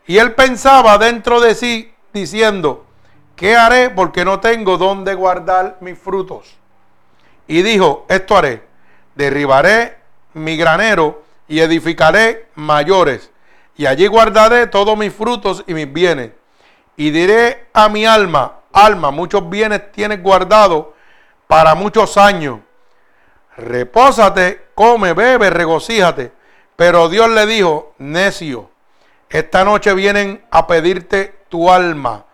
[SPEAKER 1] Y él pensaba dentro de sí diciendo, ¿qué haré porque no tengo dónde guardar mis frutos? Y dijo, esto haré, derribaré mi granero y edificaré mayores y allí guardaré todos mis frutos y mis bienes. Y diré a mi alma, alma, muchos bienes tienes guardado para muchos años. Repósate, come, bebe, regocíjate. Pero Dios le dijo, necio, esta noche vienen a pedirte tu alma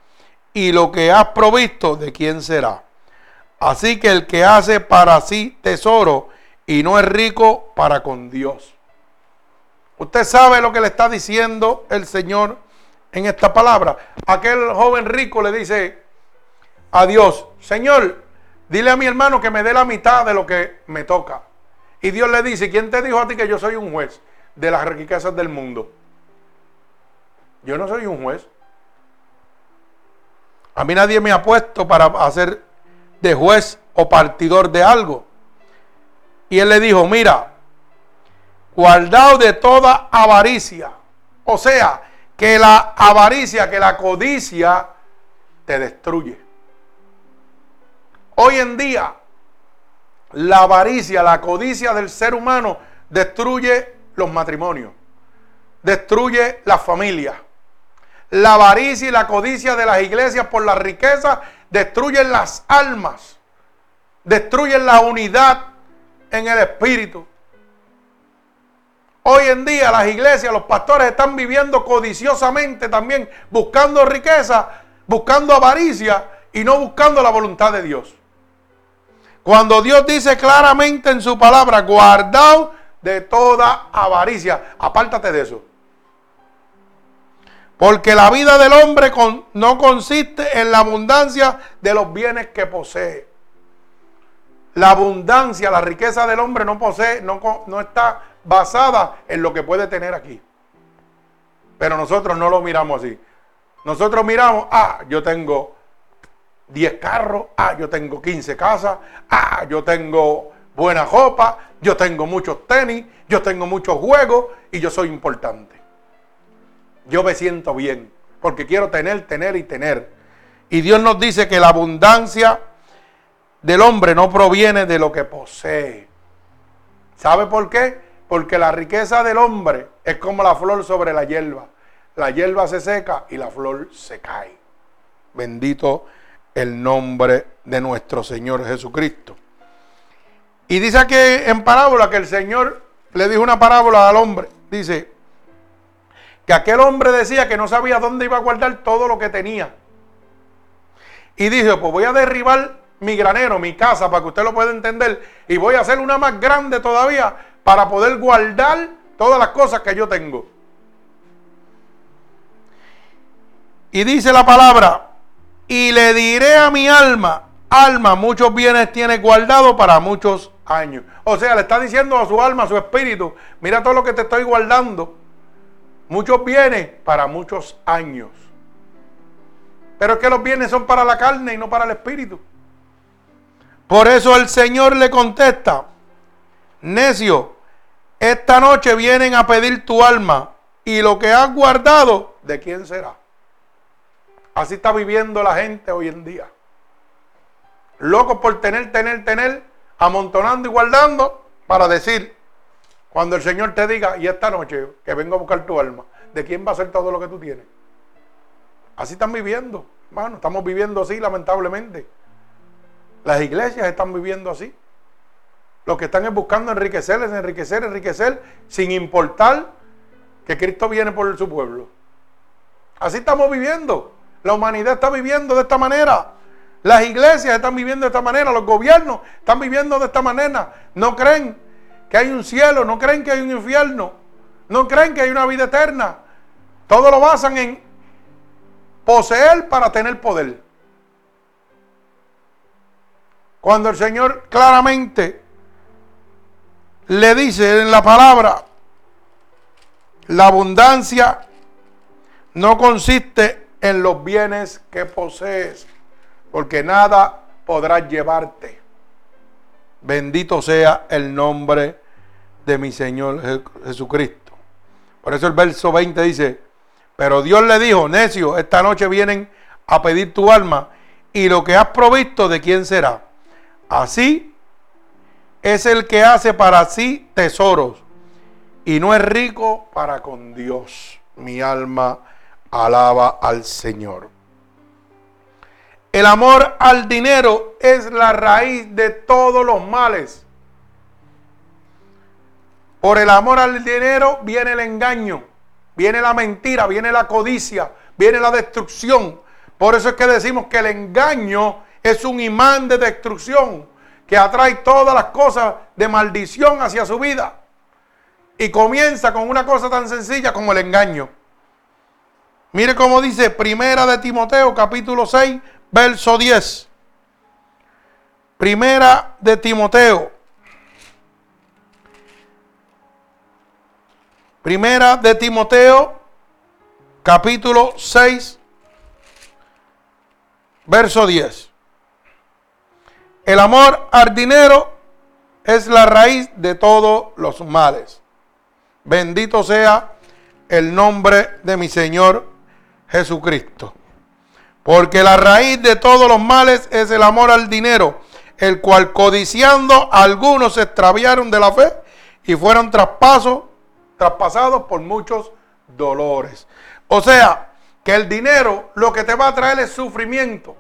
[SPEAKER 1] y lo que has provisto, ¿de quién será? Así que el que hace para sí tesoro y no es rico para con Dios. Usted sabe lo que le está diciendo el Señor en esta palabra. Aquel joven rico le dice a Dios, Señor, dile a mi hermano que me dé la mitad de lo que me toca. Y Dios le dice, ¿quién te dijo a ti que yo soy un juez de las riquezas del mundo? Yo no soy un juez. A mí nadie me ha puesto para hacer de juez o partidor de algo. Y él le dijo, mira, guardado de toda avaricia. O sea, que la avaricia, que la codicia te destruye. Hoy en día, la avaricia, la codicia del ser humano destruye los matrimonios, destruye las familias. La avaricia y la codicia de las iglesias por la riqueza destruyen las almas, destruyen la unidad en el espíritu. Hoy en día las iglesias, los pastores están viviendo codiciosamente también, buscando riqueza, buscando avaricia y no buscando la voluntad de Dios. Cuando Dios dice claramente en su palabra, guardaos de toda avaricia, apártate de eso. Porque la vida del hombre no consiste en la abundancia de los bienes que posee. La abundancia, la riqueza del hombre no posee, no, no está basada en lo que puede tener aquí. Pero nosotros no lo miramos así. Nosotros miramos, ah, yo tengo 10 carros, ah, yo tengo 15 casas, ah, yo tengo buena ropa, yo tengo muchos tenis, yo tengo muchos juegos y yo soy importante. Yo me siento bien porque quiero tener, tener y tener. Y Dios nos dice que la abundancia del hombre no proviene de lo que posee. ¿Sabe por qué? Porque la riqueza del hombre es como la flor sobre la hierba. La hierba se seca y la flor se cae. Bendito el nombre de nuestro Señor Jesucristo. Y dice aquí en parábola que el Señor le dijo una parábola al hombre. Dice que aquel hombre decía que no sabía dónde iba a guardar todo lo que tenía. Y dijo, pues voy a derribar mi granero, mi casa, para que usted lo pueda entender. Y voy a hacer una más grande todavía para poder guardar todas las cosas que yo tengo. Y dice la palabra, y le diré a mi alma, alma, muchos bienes tienes guardado para muchos años. O sea, le está diciendo a su alma, a su espíritu, mira todo lo que te estoy guardando. Muchos bienes para muchos años. Pero es que los bienes son para la carne y no para el espíritu. Por eso el Señor le contesta, necio, esta noche vienen a pedir tu alma y lo que has guardado, ¿de quién será? Así está viviendo la gente hoy en día. Locos por tener, tener, tener, amontonando y guardando para decir, cuando el Señor te diga, y esta noche que vengo a buscar tu alma, ¿de quién va a ser todo lo que tú tienes? Así están viviendo, hermano, estamos viviendo así lamentablemente. Las iglesias están viviendo así. Lo que están es buscando enriquecer, es enriquecer, enriquecer, sin importar que Cristo viene por su pueblo. Así estamos viviendo. La humanidad está viviendo de esta manera. Las iglesias están viviendo de esta manera. Los gobiernos están viviendo de esta manera. No creen que hay un cielo, no creen que hay un infierno, no creen que hay una vida eterna. Todo lo basan en poseer para tener poder. Cuando el Señor claramente le dice en la palabra, la abundancia no consiste en los bienes que posees, porque nada podrás llevarte. Bendito sea el nombre de mi Señor Jesucristo. Por eso el verso 20 dice, pero Dios le dijo, necio, esta noche vienen a pedir tu alma y lo que has provisto, ¿de quién será? Así es el que hace para sí tesoros y no es rico para con Dios. Mi alma alaba al Señor. El amor al dinero es la raíz de todos los males. Por el amor al dinero viene el engaño, viene la mentira, viene la codicia, viene la destrucción. Por eso es que decimos que el engaño es un imán de destrucción que atrae todas las cosas de maldición hacia su vida. Y comienza con una cosa tan sencilla como el engaño. Mire cómo dice Primera de Timoteo capítulo 6, verso 10. Primera de Timoteo. Primera de Timoteo capítulo 6, verso 10. El amor al dinero es la raíz de todos los males. Bendito sea el nombre de mi Señor Jesucristo. Porque la raíz de todos los males es el amor al dinero, el cual codiciando algunos se extraviaron de la fe y fueron traspasos, traspasados por muchos dolores. O sea, que el dinero lo que te va a traer es sufrimiento,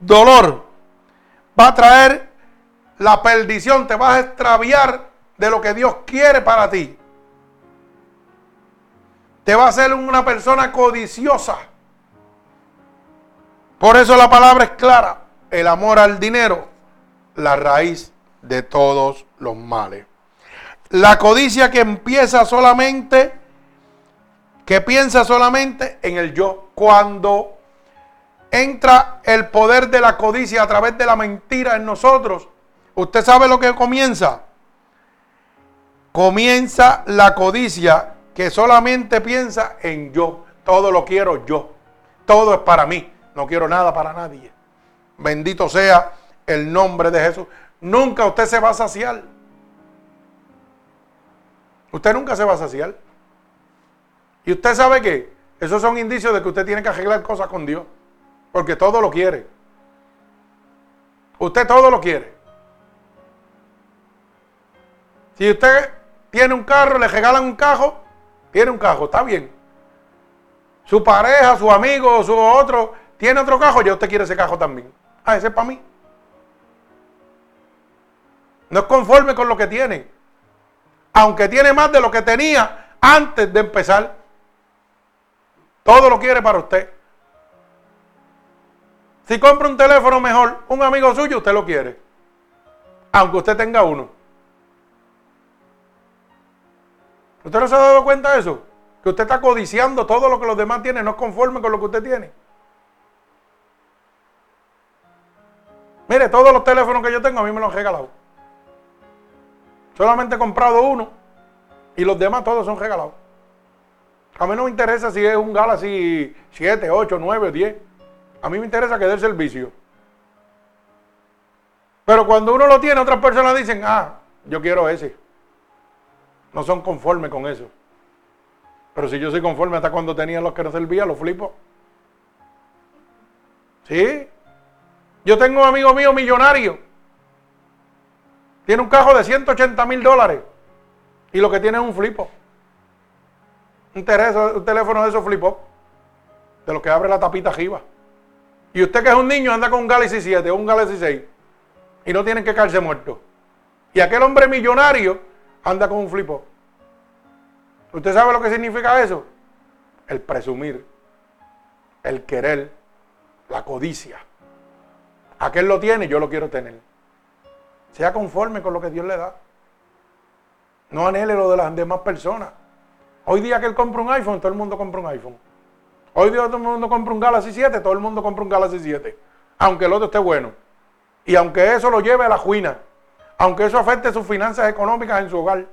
[SPEAKER 1] dolor, va a traer la perdición, te vas a extraviar de lo que Dios quiere para ti. Te va a hacer una persona codiciosa. Por eso la palabra es clara. El amor al dinero, la raíz de todos los males. La codicia que empieza solamente, que piensa solamente en el yo. Cuando entra el poder de la codicia a través de la mentira en nosotros, usted sabe lo que comienza. Comienza la codicia que solamente piensa en yo. Todo lo quiero yo. Todo es para mí. No quiero nada para nadie. Bendito sea el nombre de Jesús. Nunca usted se va a saciar. Usted nunca se va a saciar. Y usted sabe que esos son indicios de que usted tiene que arreglar cosas con Dios. Porque todo lo quiere. Usted todo lo quiere. Si usted tiene un carro, le regalan un carro, tiene un carro, está bien. Su pareja, su amigo, su otro, tiene otro carro, ya usted quiere ese carro también. Ah, ese es para mí. No es conforme con lo que tiene. Aunque tiene más de lo que tenía antes de empezar. Todo lo quiere para usted. Si compra un teléfono mejor, un amigo suyo, usted lo quiere. Aunque usted tenga uno. ¿Usted no se ha dado cuenta de eso? Que usted está codiciando todo lo que los demás tienen, no es conforme con lo que usted tiene. Mire, todos los teléfonos que yo tengo a mí me los han regalado. Solamente he comprado uno y los demás todos son regalados. A mí no me interesa si es un Galaxy 7, 8, 9, 10. A mí me interesa que dé el servicio. Pero cuando uno lo tiene, otras personas dicen, ah, yo quiero ese. No son conformes con eso. Pero si yo soy conforme hasta cuando tenía los que no servían, los flipo. ¿Sí? Yo tengo un amigo mío millonario. Tiene un cajo de 180 mil dólares. Y lo que tiene es un flipo. Un, teléfono de esos flipos. De los que abre la tapita arriba. Y usted que es un niño anda con un Galaxy 7 o un Galaxy 6 y no tienen que caerse muertos. Y aquel hombre millonario anda con un flipo. ¿Usted sabe lo que significa eso? El presumir, el querer, la codicia. Aquel lo tiene, yo lo quiero tener. Sea conforme con lo que Dios le da. No anhele lo de las demás personas. Hoy día que él compra un iPhone, todo el mundo compra un iPhone. Hoy día todo el mundo compra un Galaxy 7, todo el mundo compra un Galaxy 7. Aunque el otro esté bueno. Y aunque eso lo lleve a la juina. Aunque eso afecte sus finanzas económicas en su hogar.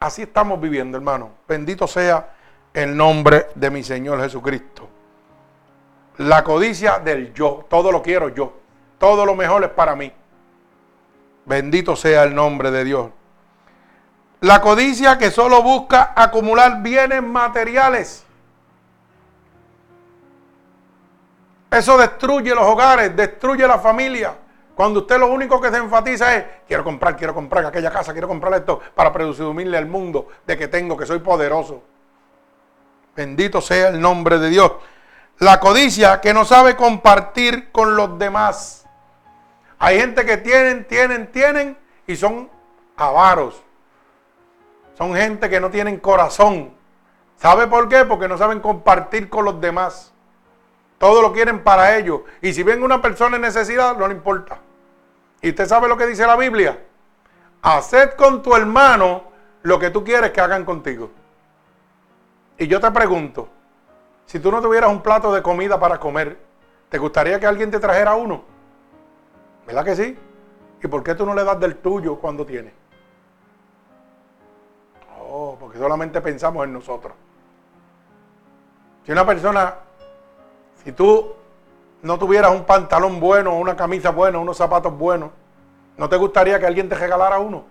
[SPEAKER 1] Así estamos viviendo, hermano. Bendito sea el nombre de mi Señor Jesucristo. La codicia del yo. Todo lo quiero yo. Todo lo mejor es para mí. Bendito sea el nombre de Dios. La codicia que solo busca acumular bienes materiales. Eso destruye los hogares, destruye la familia. Cuando usted lo único que se enfatiza es, quiero comprar, quiero comprar aquella casa, quiero comprar esto para presumirle al mundo de que tengo, que soy poderoso. Bendito sea el nombre de Dios. La codicia que no sabe compartir con los demás. Hay gente que tienen, tienen, tienen y son avaros. Son gente que no tienen corazón. ¿Sabe por qué? Porque no saben compartir con los demás. Todo lo quieren para ellos. Y si ven una persona en necesidad, no le importa. ¿Y usted sabe lo que dice la Biblia? Haced con tu hermano lo que tú quieres que hagan contigo. Y yo te pregunto, si tú no tuvieras un plato de comida para comer, ¿te gustaría que alguien te trajera uno? ¿Verdad que sí? ¿Y por qué tú no le das del tuyo cuando tienes? Porque solamente pensamos en nosotros. Si una persona, si tú no tuvieras un pantalón bueno, una camisa buena, unos zapatos buenos, ¿no te gustaría que alguien te regalara uno?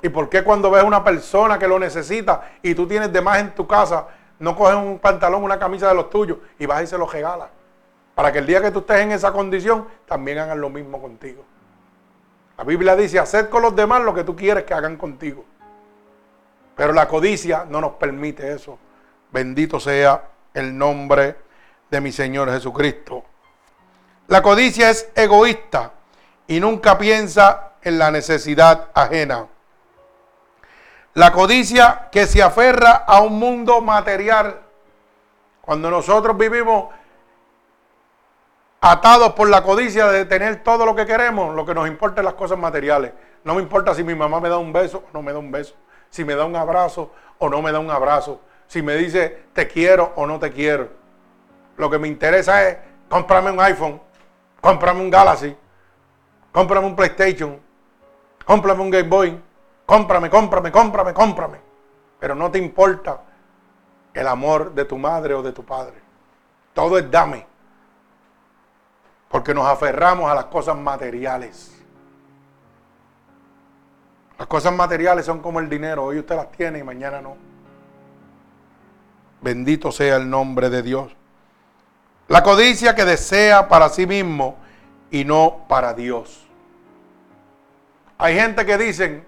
[SPEAKER 1] ¿Y por qué cuando ves una persona que lo necesita y tú tienes de más en tu casa, no coges un pantalón, una camisa de los tuyos y vas y se los regalas? Para que el día que tú estés en esa condición, también hagan lo mismo contigo. La Biblia dice, haced con los demás lo que tú quieres que hagan contigo. Pero la codicia no nos permite eso. Bendito sea el nombre de mi Señor Jesucristo. La codicia es egoísta y nunca piensa en la necesidad ajena. La codicia que se aferra a un mundo material. Cuando nosotros vivimos atados por la codicia de tener todo lo que queremos, lo que nos importa es las cosas materiales. No me importa si mi mamá me da un beso o no me da un beso, si me da un abrazo o no me da un abrazo, si me dice te quiero o no te quiero. Lo que me interesa es cómprame un iPhone, cómprame un Galaxy, cómprame un PlayStation, cómprame un Game Boy, cómprame, cómprame, cómprame, cómprame. Pero no te importa el amor de tu madre o de tu padre. Todo es dame. Porque nos aferramos a las cosas materiales. Cosas materiales son como el dinero. Hoy usted las tiene y mañana no. Bendito sea el nombre de Dios. La codicia que desea para sí mismo y no para Dios. Hay gente que dicen,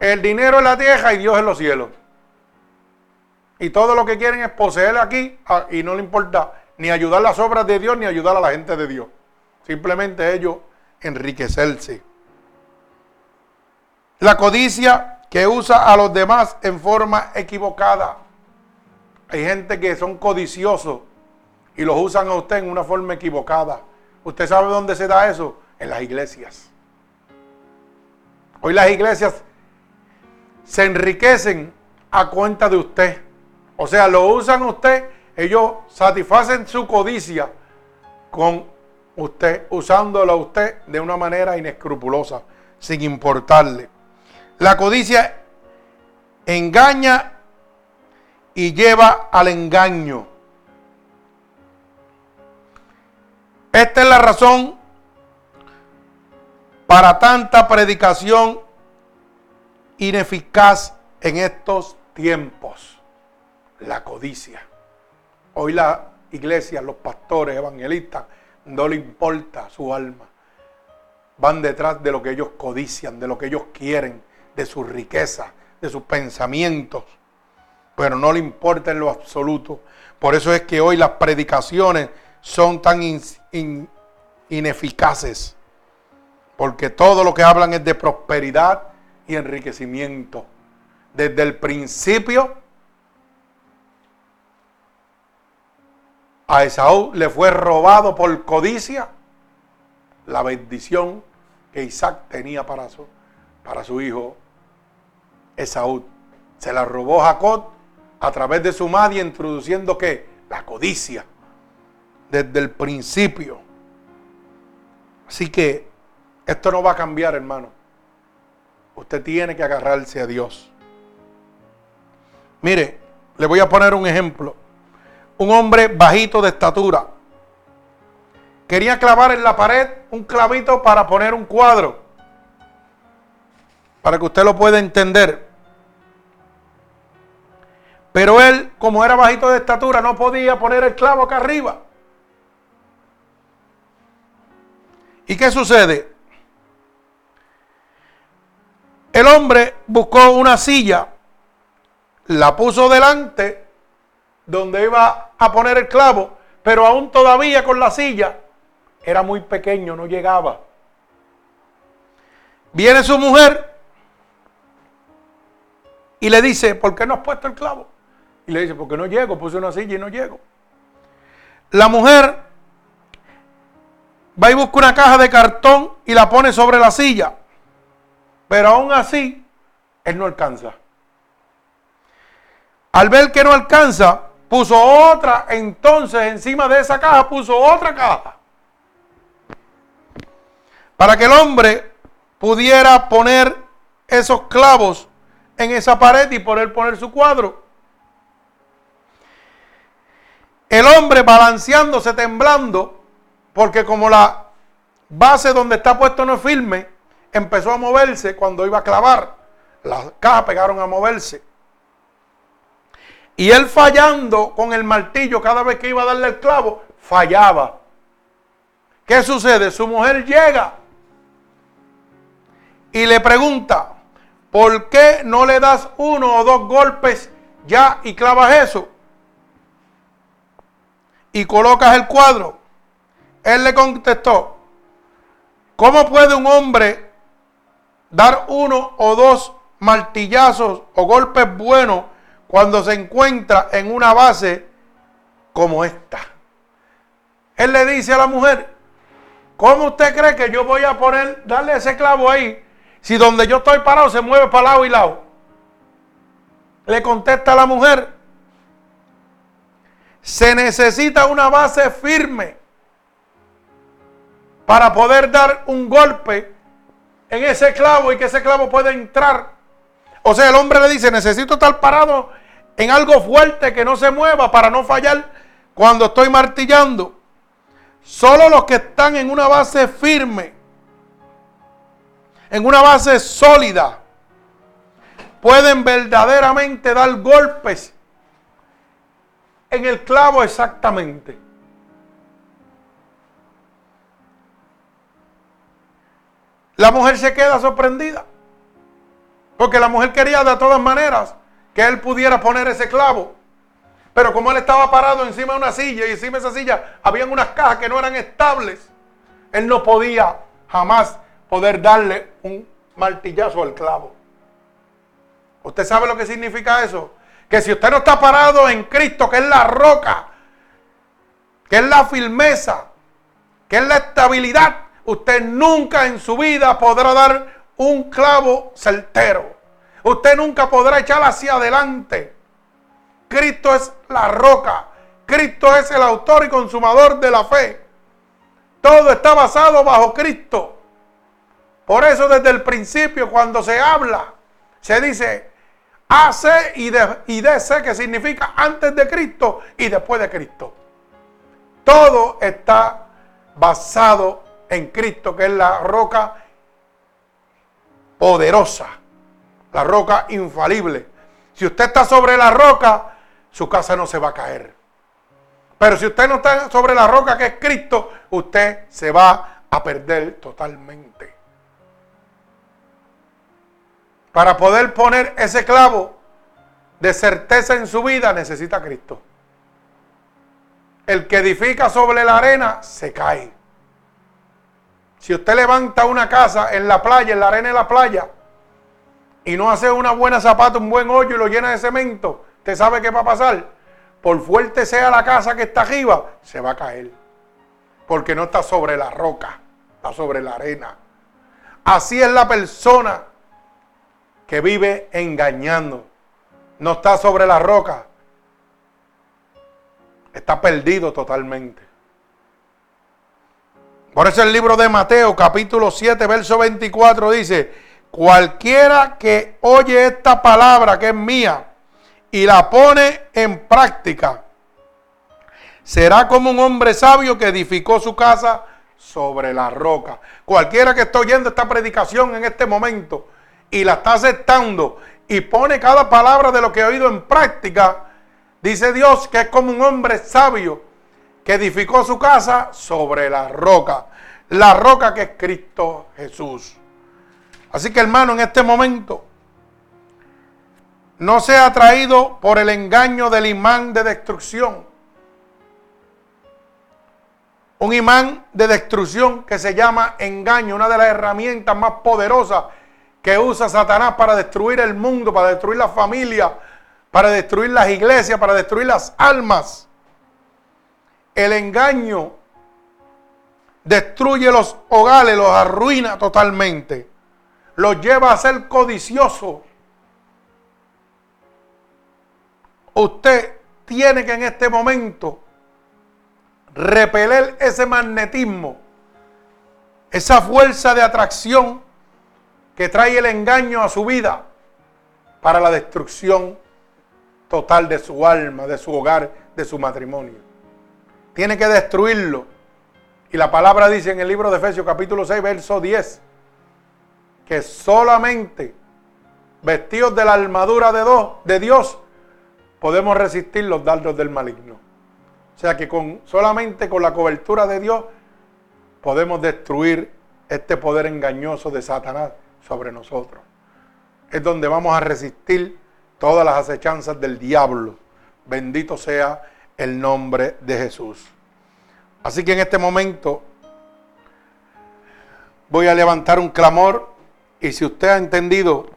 [SPEAKER 1] el dinero en la tierra y Dios en los cielos. Y todo lo que quieren es poseer aquí ah, y no le importa ni ayudar las obras de Dios, ni ayudar a la gente de Dios. Simplemente ellos enriquecerse. La codicia que usa a los demás en forma equivocada. Hay gente que son codiciosos y los usan a usted en una forma equivocada. ¿Usted sabe dónde se da eso? En las iglesias. Hoy las iglesias se enriquecen a cuenta de usted. O sea, lo usan usted ellos satisfacen su codicia con usted, usándolo a usted de una manera inescrupulosa, sin importarle. La codicia engaña y lleva al engaño. Esta es la razón para tanta predicación ineficaz en estos tiempos. La codicia. Hoy la iglesia, los pastores, evangelistas, no le importa su alma. Van detrás de lo que ellos codician, de lo que ellos quieren, de su riqueza, de sus pensamientos. Pero no le importa en lo absoluto. Por eso es que hoy las predicaciones son tan ineficaces. Porque todo lo que hablan es de prosperidad y enriquecimiento. Desde el principio a Esaú le fue robado por codicia la bendición que Isaac tenía para su, para su hijo Esaú. Se la robó Jacob a través de su madre, introduciendo que la codicia desde el principio. Así que esto no va a cambiar, hermano. Usted tiene que agarrarse a Dios. Mire, le voy a poner un ejemplo un hombre bajito de estatura. Quería clavar en la pared un clavito para poner un cuadro. Para que usted lo pueda entender. Pero él, como era bajito de estatura, no podía poner el clavo acá arriba. ¿Y qué sucede? El hombre buscó una silla, la puso delante donde iba a poner el clavo, pero aún todavía con la silla era muy pequeño, no llegaba. Viene su mujer y le dice, ¿por qué no has puesto el clavo? Y le dice, porque no llego, puse una silla y no llego. la mujer va y busca una caja de cartón y la pone sobre la silla. Pero aún así, él no alcanza. Al ver que no alcanza, puso otra, entonces encima de esa caja puso otra caja. Para que el hombre pudiera poner esos clavos en esa pared y poder poner su cuadro. El hombre balanceándose, temblando, porque como la base donde está puesto no es firme, empezó a moverse cuando iba a clavar. Las cajas pegaron a moverse. Y él fallando con el martillo cada vez que iba a darle el clavo, fallaba. ¿Qué sucede? Su mujer llega y le pregunta, ¿por qué no le das uno o dos golpes ya y clavas eso? Y colocas el cuadro. Él le contestó, ¿cómo puede un hombre dar uno o dos martillazos o golpes buenos cuando se encuentra en una base como esta? Él le dice a la mujer, ¿cómo usted cree que yo voy a poner, darle ese clavo ahí si donde yo estoy parado se mueve para lado y lado? Le contesta la mujer. Se necesita una base firme para poder dar un golpe en ese clavo y que ese clavo pueda entrar. O sea, el hombre le dice, necesito estar parado en algo fuerte que no se mueva para no fallar cuando estoy martillando. Solo los que están en una base firme en una base sólida, pueden verdaderamente dar golpes en el clavo exactamente. La mujer se queda sorprendida. Porque la mujer quería de todas maneras que él pudiera poner ese clavo. Pero como él estaba parado encima de una silla y encima de esa silla habían unas cajas que no eran estables, él no podía jamás poder darle un martillazo al clavo. ¿Usted sabe lo que significa eso? Que si usted no está parado en Cristo, que es la roca, que es la firmeza, que es la estabilidad, usted nunca en su vida podrá dar un clavo certero. Usted nunca podrá echar hacia adelante. Cristo es la roca. Cristo es el autor y consumador de la fe. Todo está basado bajo Cristo. Por eso desde el principio cuando se habla, se dice AC y, de, DC, que significa antes de Cristo y después de Cristo. Todo está basado en Cristo, que es la roca poderosa, la roca infalible. Si usted está sobre la roca, su casa no se va a caer. Pero si usted no está sobre la roca que es Cristo, usted se va a perder totalmente. Para poder poner ese clavo de certeza en su vida necesita Cristo. El que edifica sobre la arena se cae. Si usted levanta una casa en la playa, en la arena de la playa, y no hace una buena zapata, un buen hoyo y lo llena de cemento, ¿usted sabe qué va a pasar? Por fuerte sea la casa que está arriba, se va a caer. Porque no está sobre la roca, está sobre la arena. Así es la persona que vive engañando. No está sobre la roca. Está perdido totalmente. Por eso el libro de Mateo capítulo 7 verso 24 dice, cualquiera que oye esta palabra que es mía y la pone en práctica, será como un hombre sabio que edificó su casa sobre la roca. Cualquiera que esté oyendo esta predicación en este momento, y la está aceptando y pone cada palabra de lo que ha oído en práctica, dice Dios que es como un hombre sabio que edificó su casa sobre la roca. La roca que es Cristo Jesús. Así que hermano, en este momento, no sea atraído por el engaño del imán de destrucción. Un imán de destrucción que se llama engaño, una de las herramientas más poderosas que usa Satanás para destruir el mundo, para destruir la familia, para destruir las iglesias, para destruir las almas. el engaño destruye los hogares, los arruina totalmente, los lleva a ser codicioso. Usted tiene que en este momento repeler ese magnetismo, esa fuerza de atracción que trae el engaño a su vida para la destrucción total de su alma, de su hogar, de su matrimonio. Tiene que destruirlo. Y la palabra dice en el libro de Efesios capítulo 6, verso 10, que solamente vestidos de la armadura de, de Dios podemos resistir los dardos del maligno. O sea que con, solamente con la cobertura de Dios podemos destruir este poder engañoso de Satanás sobre nosotros. Es donde vamos a resistir todas las acechanzas del diablo. Bendito sea el nombre de Jesús. Así que en este momento voy a levantar un clamor y si usted ha entendido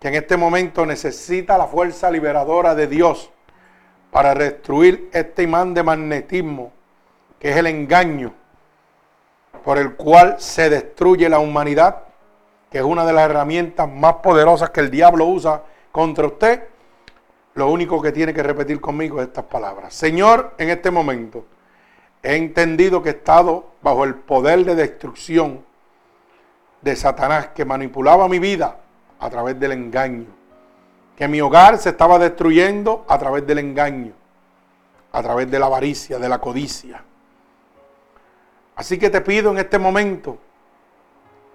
[SPEAKER 1] que en este momento necesita la fuerza liberadora de Dios para destruir este imán de magnetismo que es el engaño por el cual se destruye la humanidad, que es una de las herramientas más poderosas que el diablo usa contra usted, lo único que tiene que repetir conmigo es estas palabras. Señor, en este momento he entendido que he estado bajo el poder de destrucción de Satanás que manipulaba mi vida a través del engaño. Que mi hogar se estaba destruyendo a través del engaño, a través de la avaricia, de la codicia. Así que te pido en este momento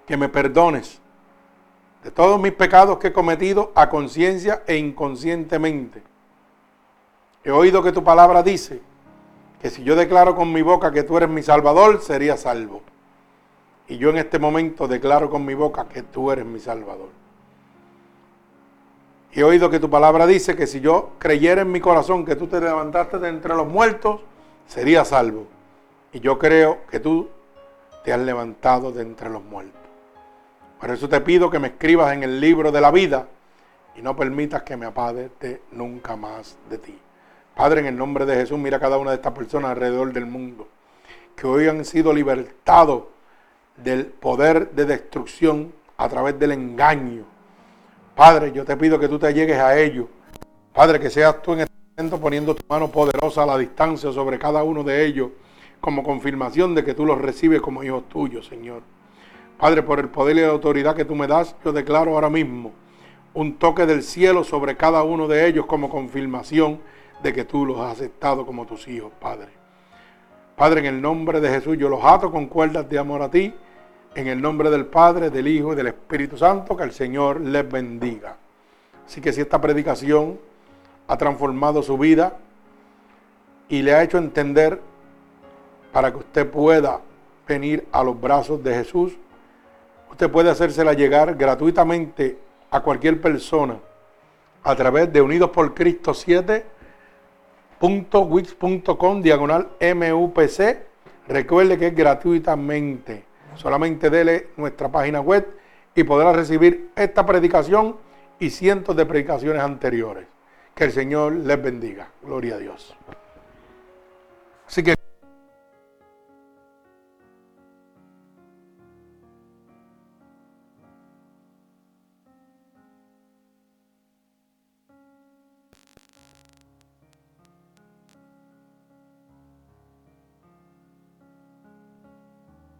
[SPEAKER 1] que me perdones de todos mis pecados que he cometido a conciencia e inconscientemente. He oído que tu palabra dice que si yo declaro con mi boca que tú eres mi Salvador, sería salvo. Y yo en este momento declaro con mi boca que tú eres mi Salvador. He oído que tu palabra dice que si yo creyera en mi corazón que tú te levantaste de entre los muertos, sería salvo. Y yo creo que tú te has levantado de entre los muertos. Por eso te pido que me escribas en el libro de la vida y no permitas que me aparte nunca más de ti. Padre, en el nombre de Jesús, mira a cada una de estas personas alrededor del mundo que hoy han sido libertados del poder de destrucción a través del engaño. Padre, yo te pido que tú te llegues a ellos. Padre, que seas tú en este momento poniendo tu mano poderosa a la distancia sobre cada uno de ellos como confirmación de que tú los recibes como hijos tuyos, Señor. Padre, por el poder y la autoridad que tú me das, yo declaro ahora mismo un toque del cielo sobre cada uno de ellos como confirmación de que tú los has aceptado como tus hijos, Padre. Padre, en el nombre de Jesús, yo los ato con cuerdas de amor a ti, en el nombre del Padre, del Hijo y del Espíritu Santo, que el Señor les bendiga. Así que si esta predicación ha transformado su vida y le ha hecho entender para que usted pueda venir a los brazos de Jesús, Usted puede hacérsela llegar gratuitamente a cualquier persona a través de Unidos por Cristo 7.wix.com diagonal. Recuerde que es gratuitamente. Solamente dele nuestra página web y podrá recibir esta predicación y cientos de predicaciones anteriores. Que el Señor les bendiga. Gloria a Dios. Así que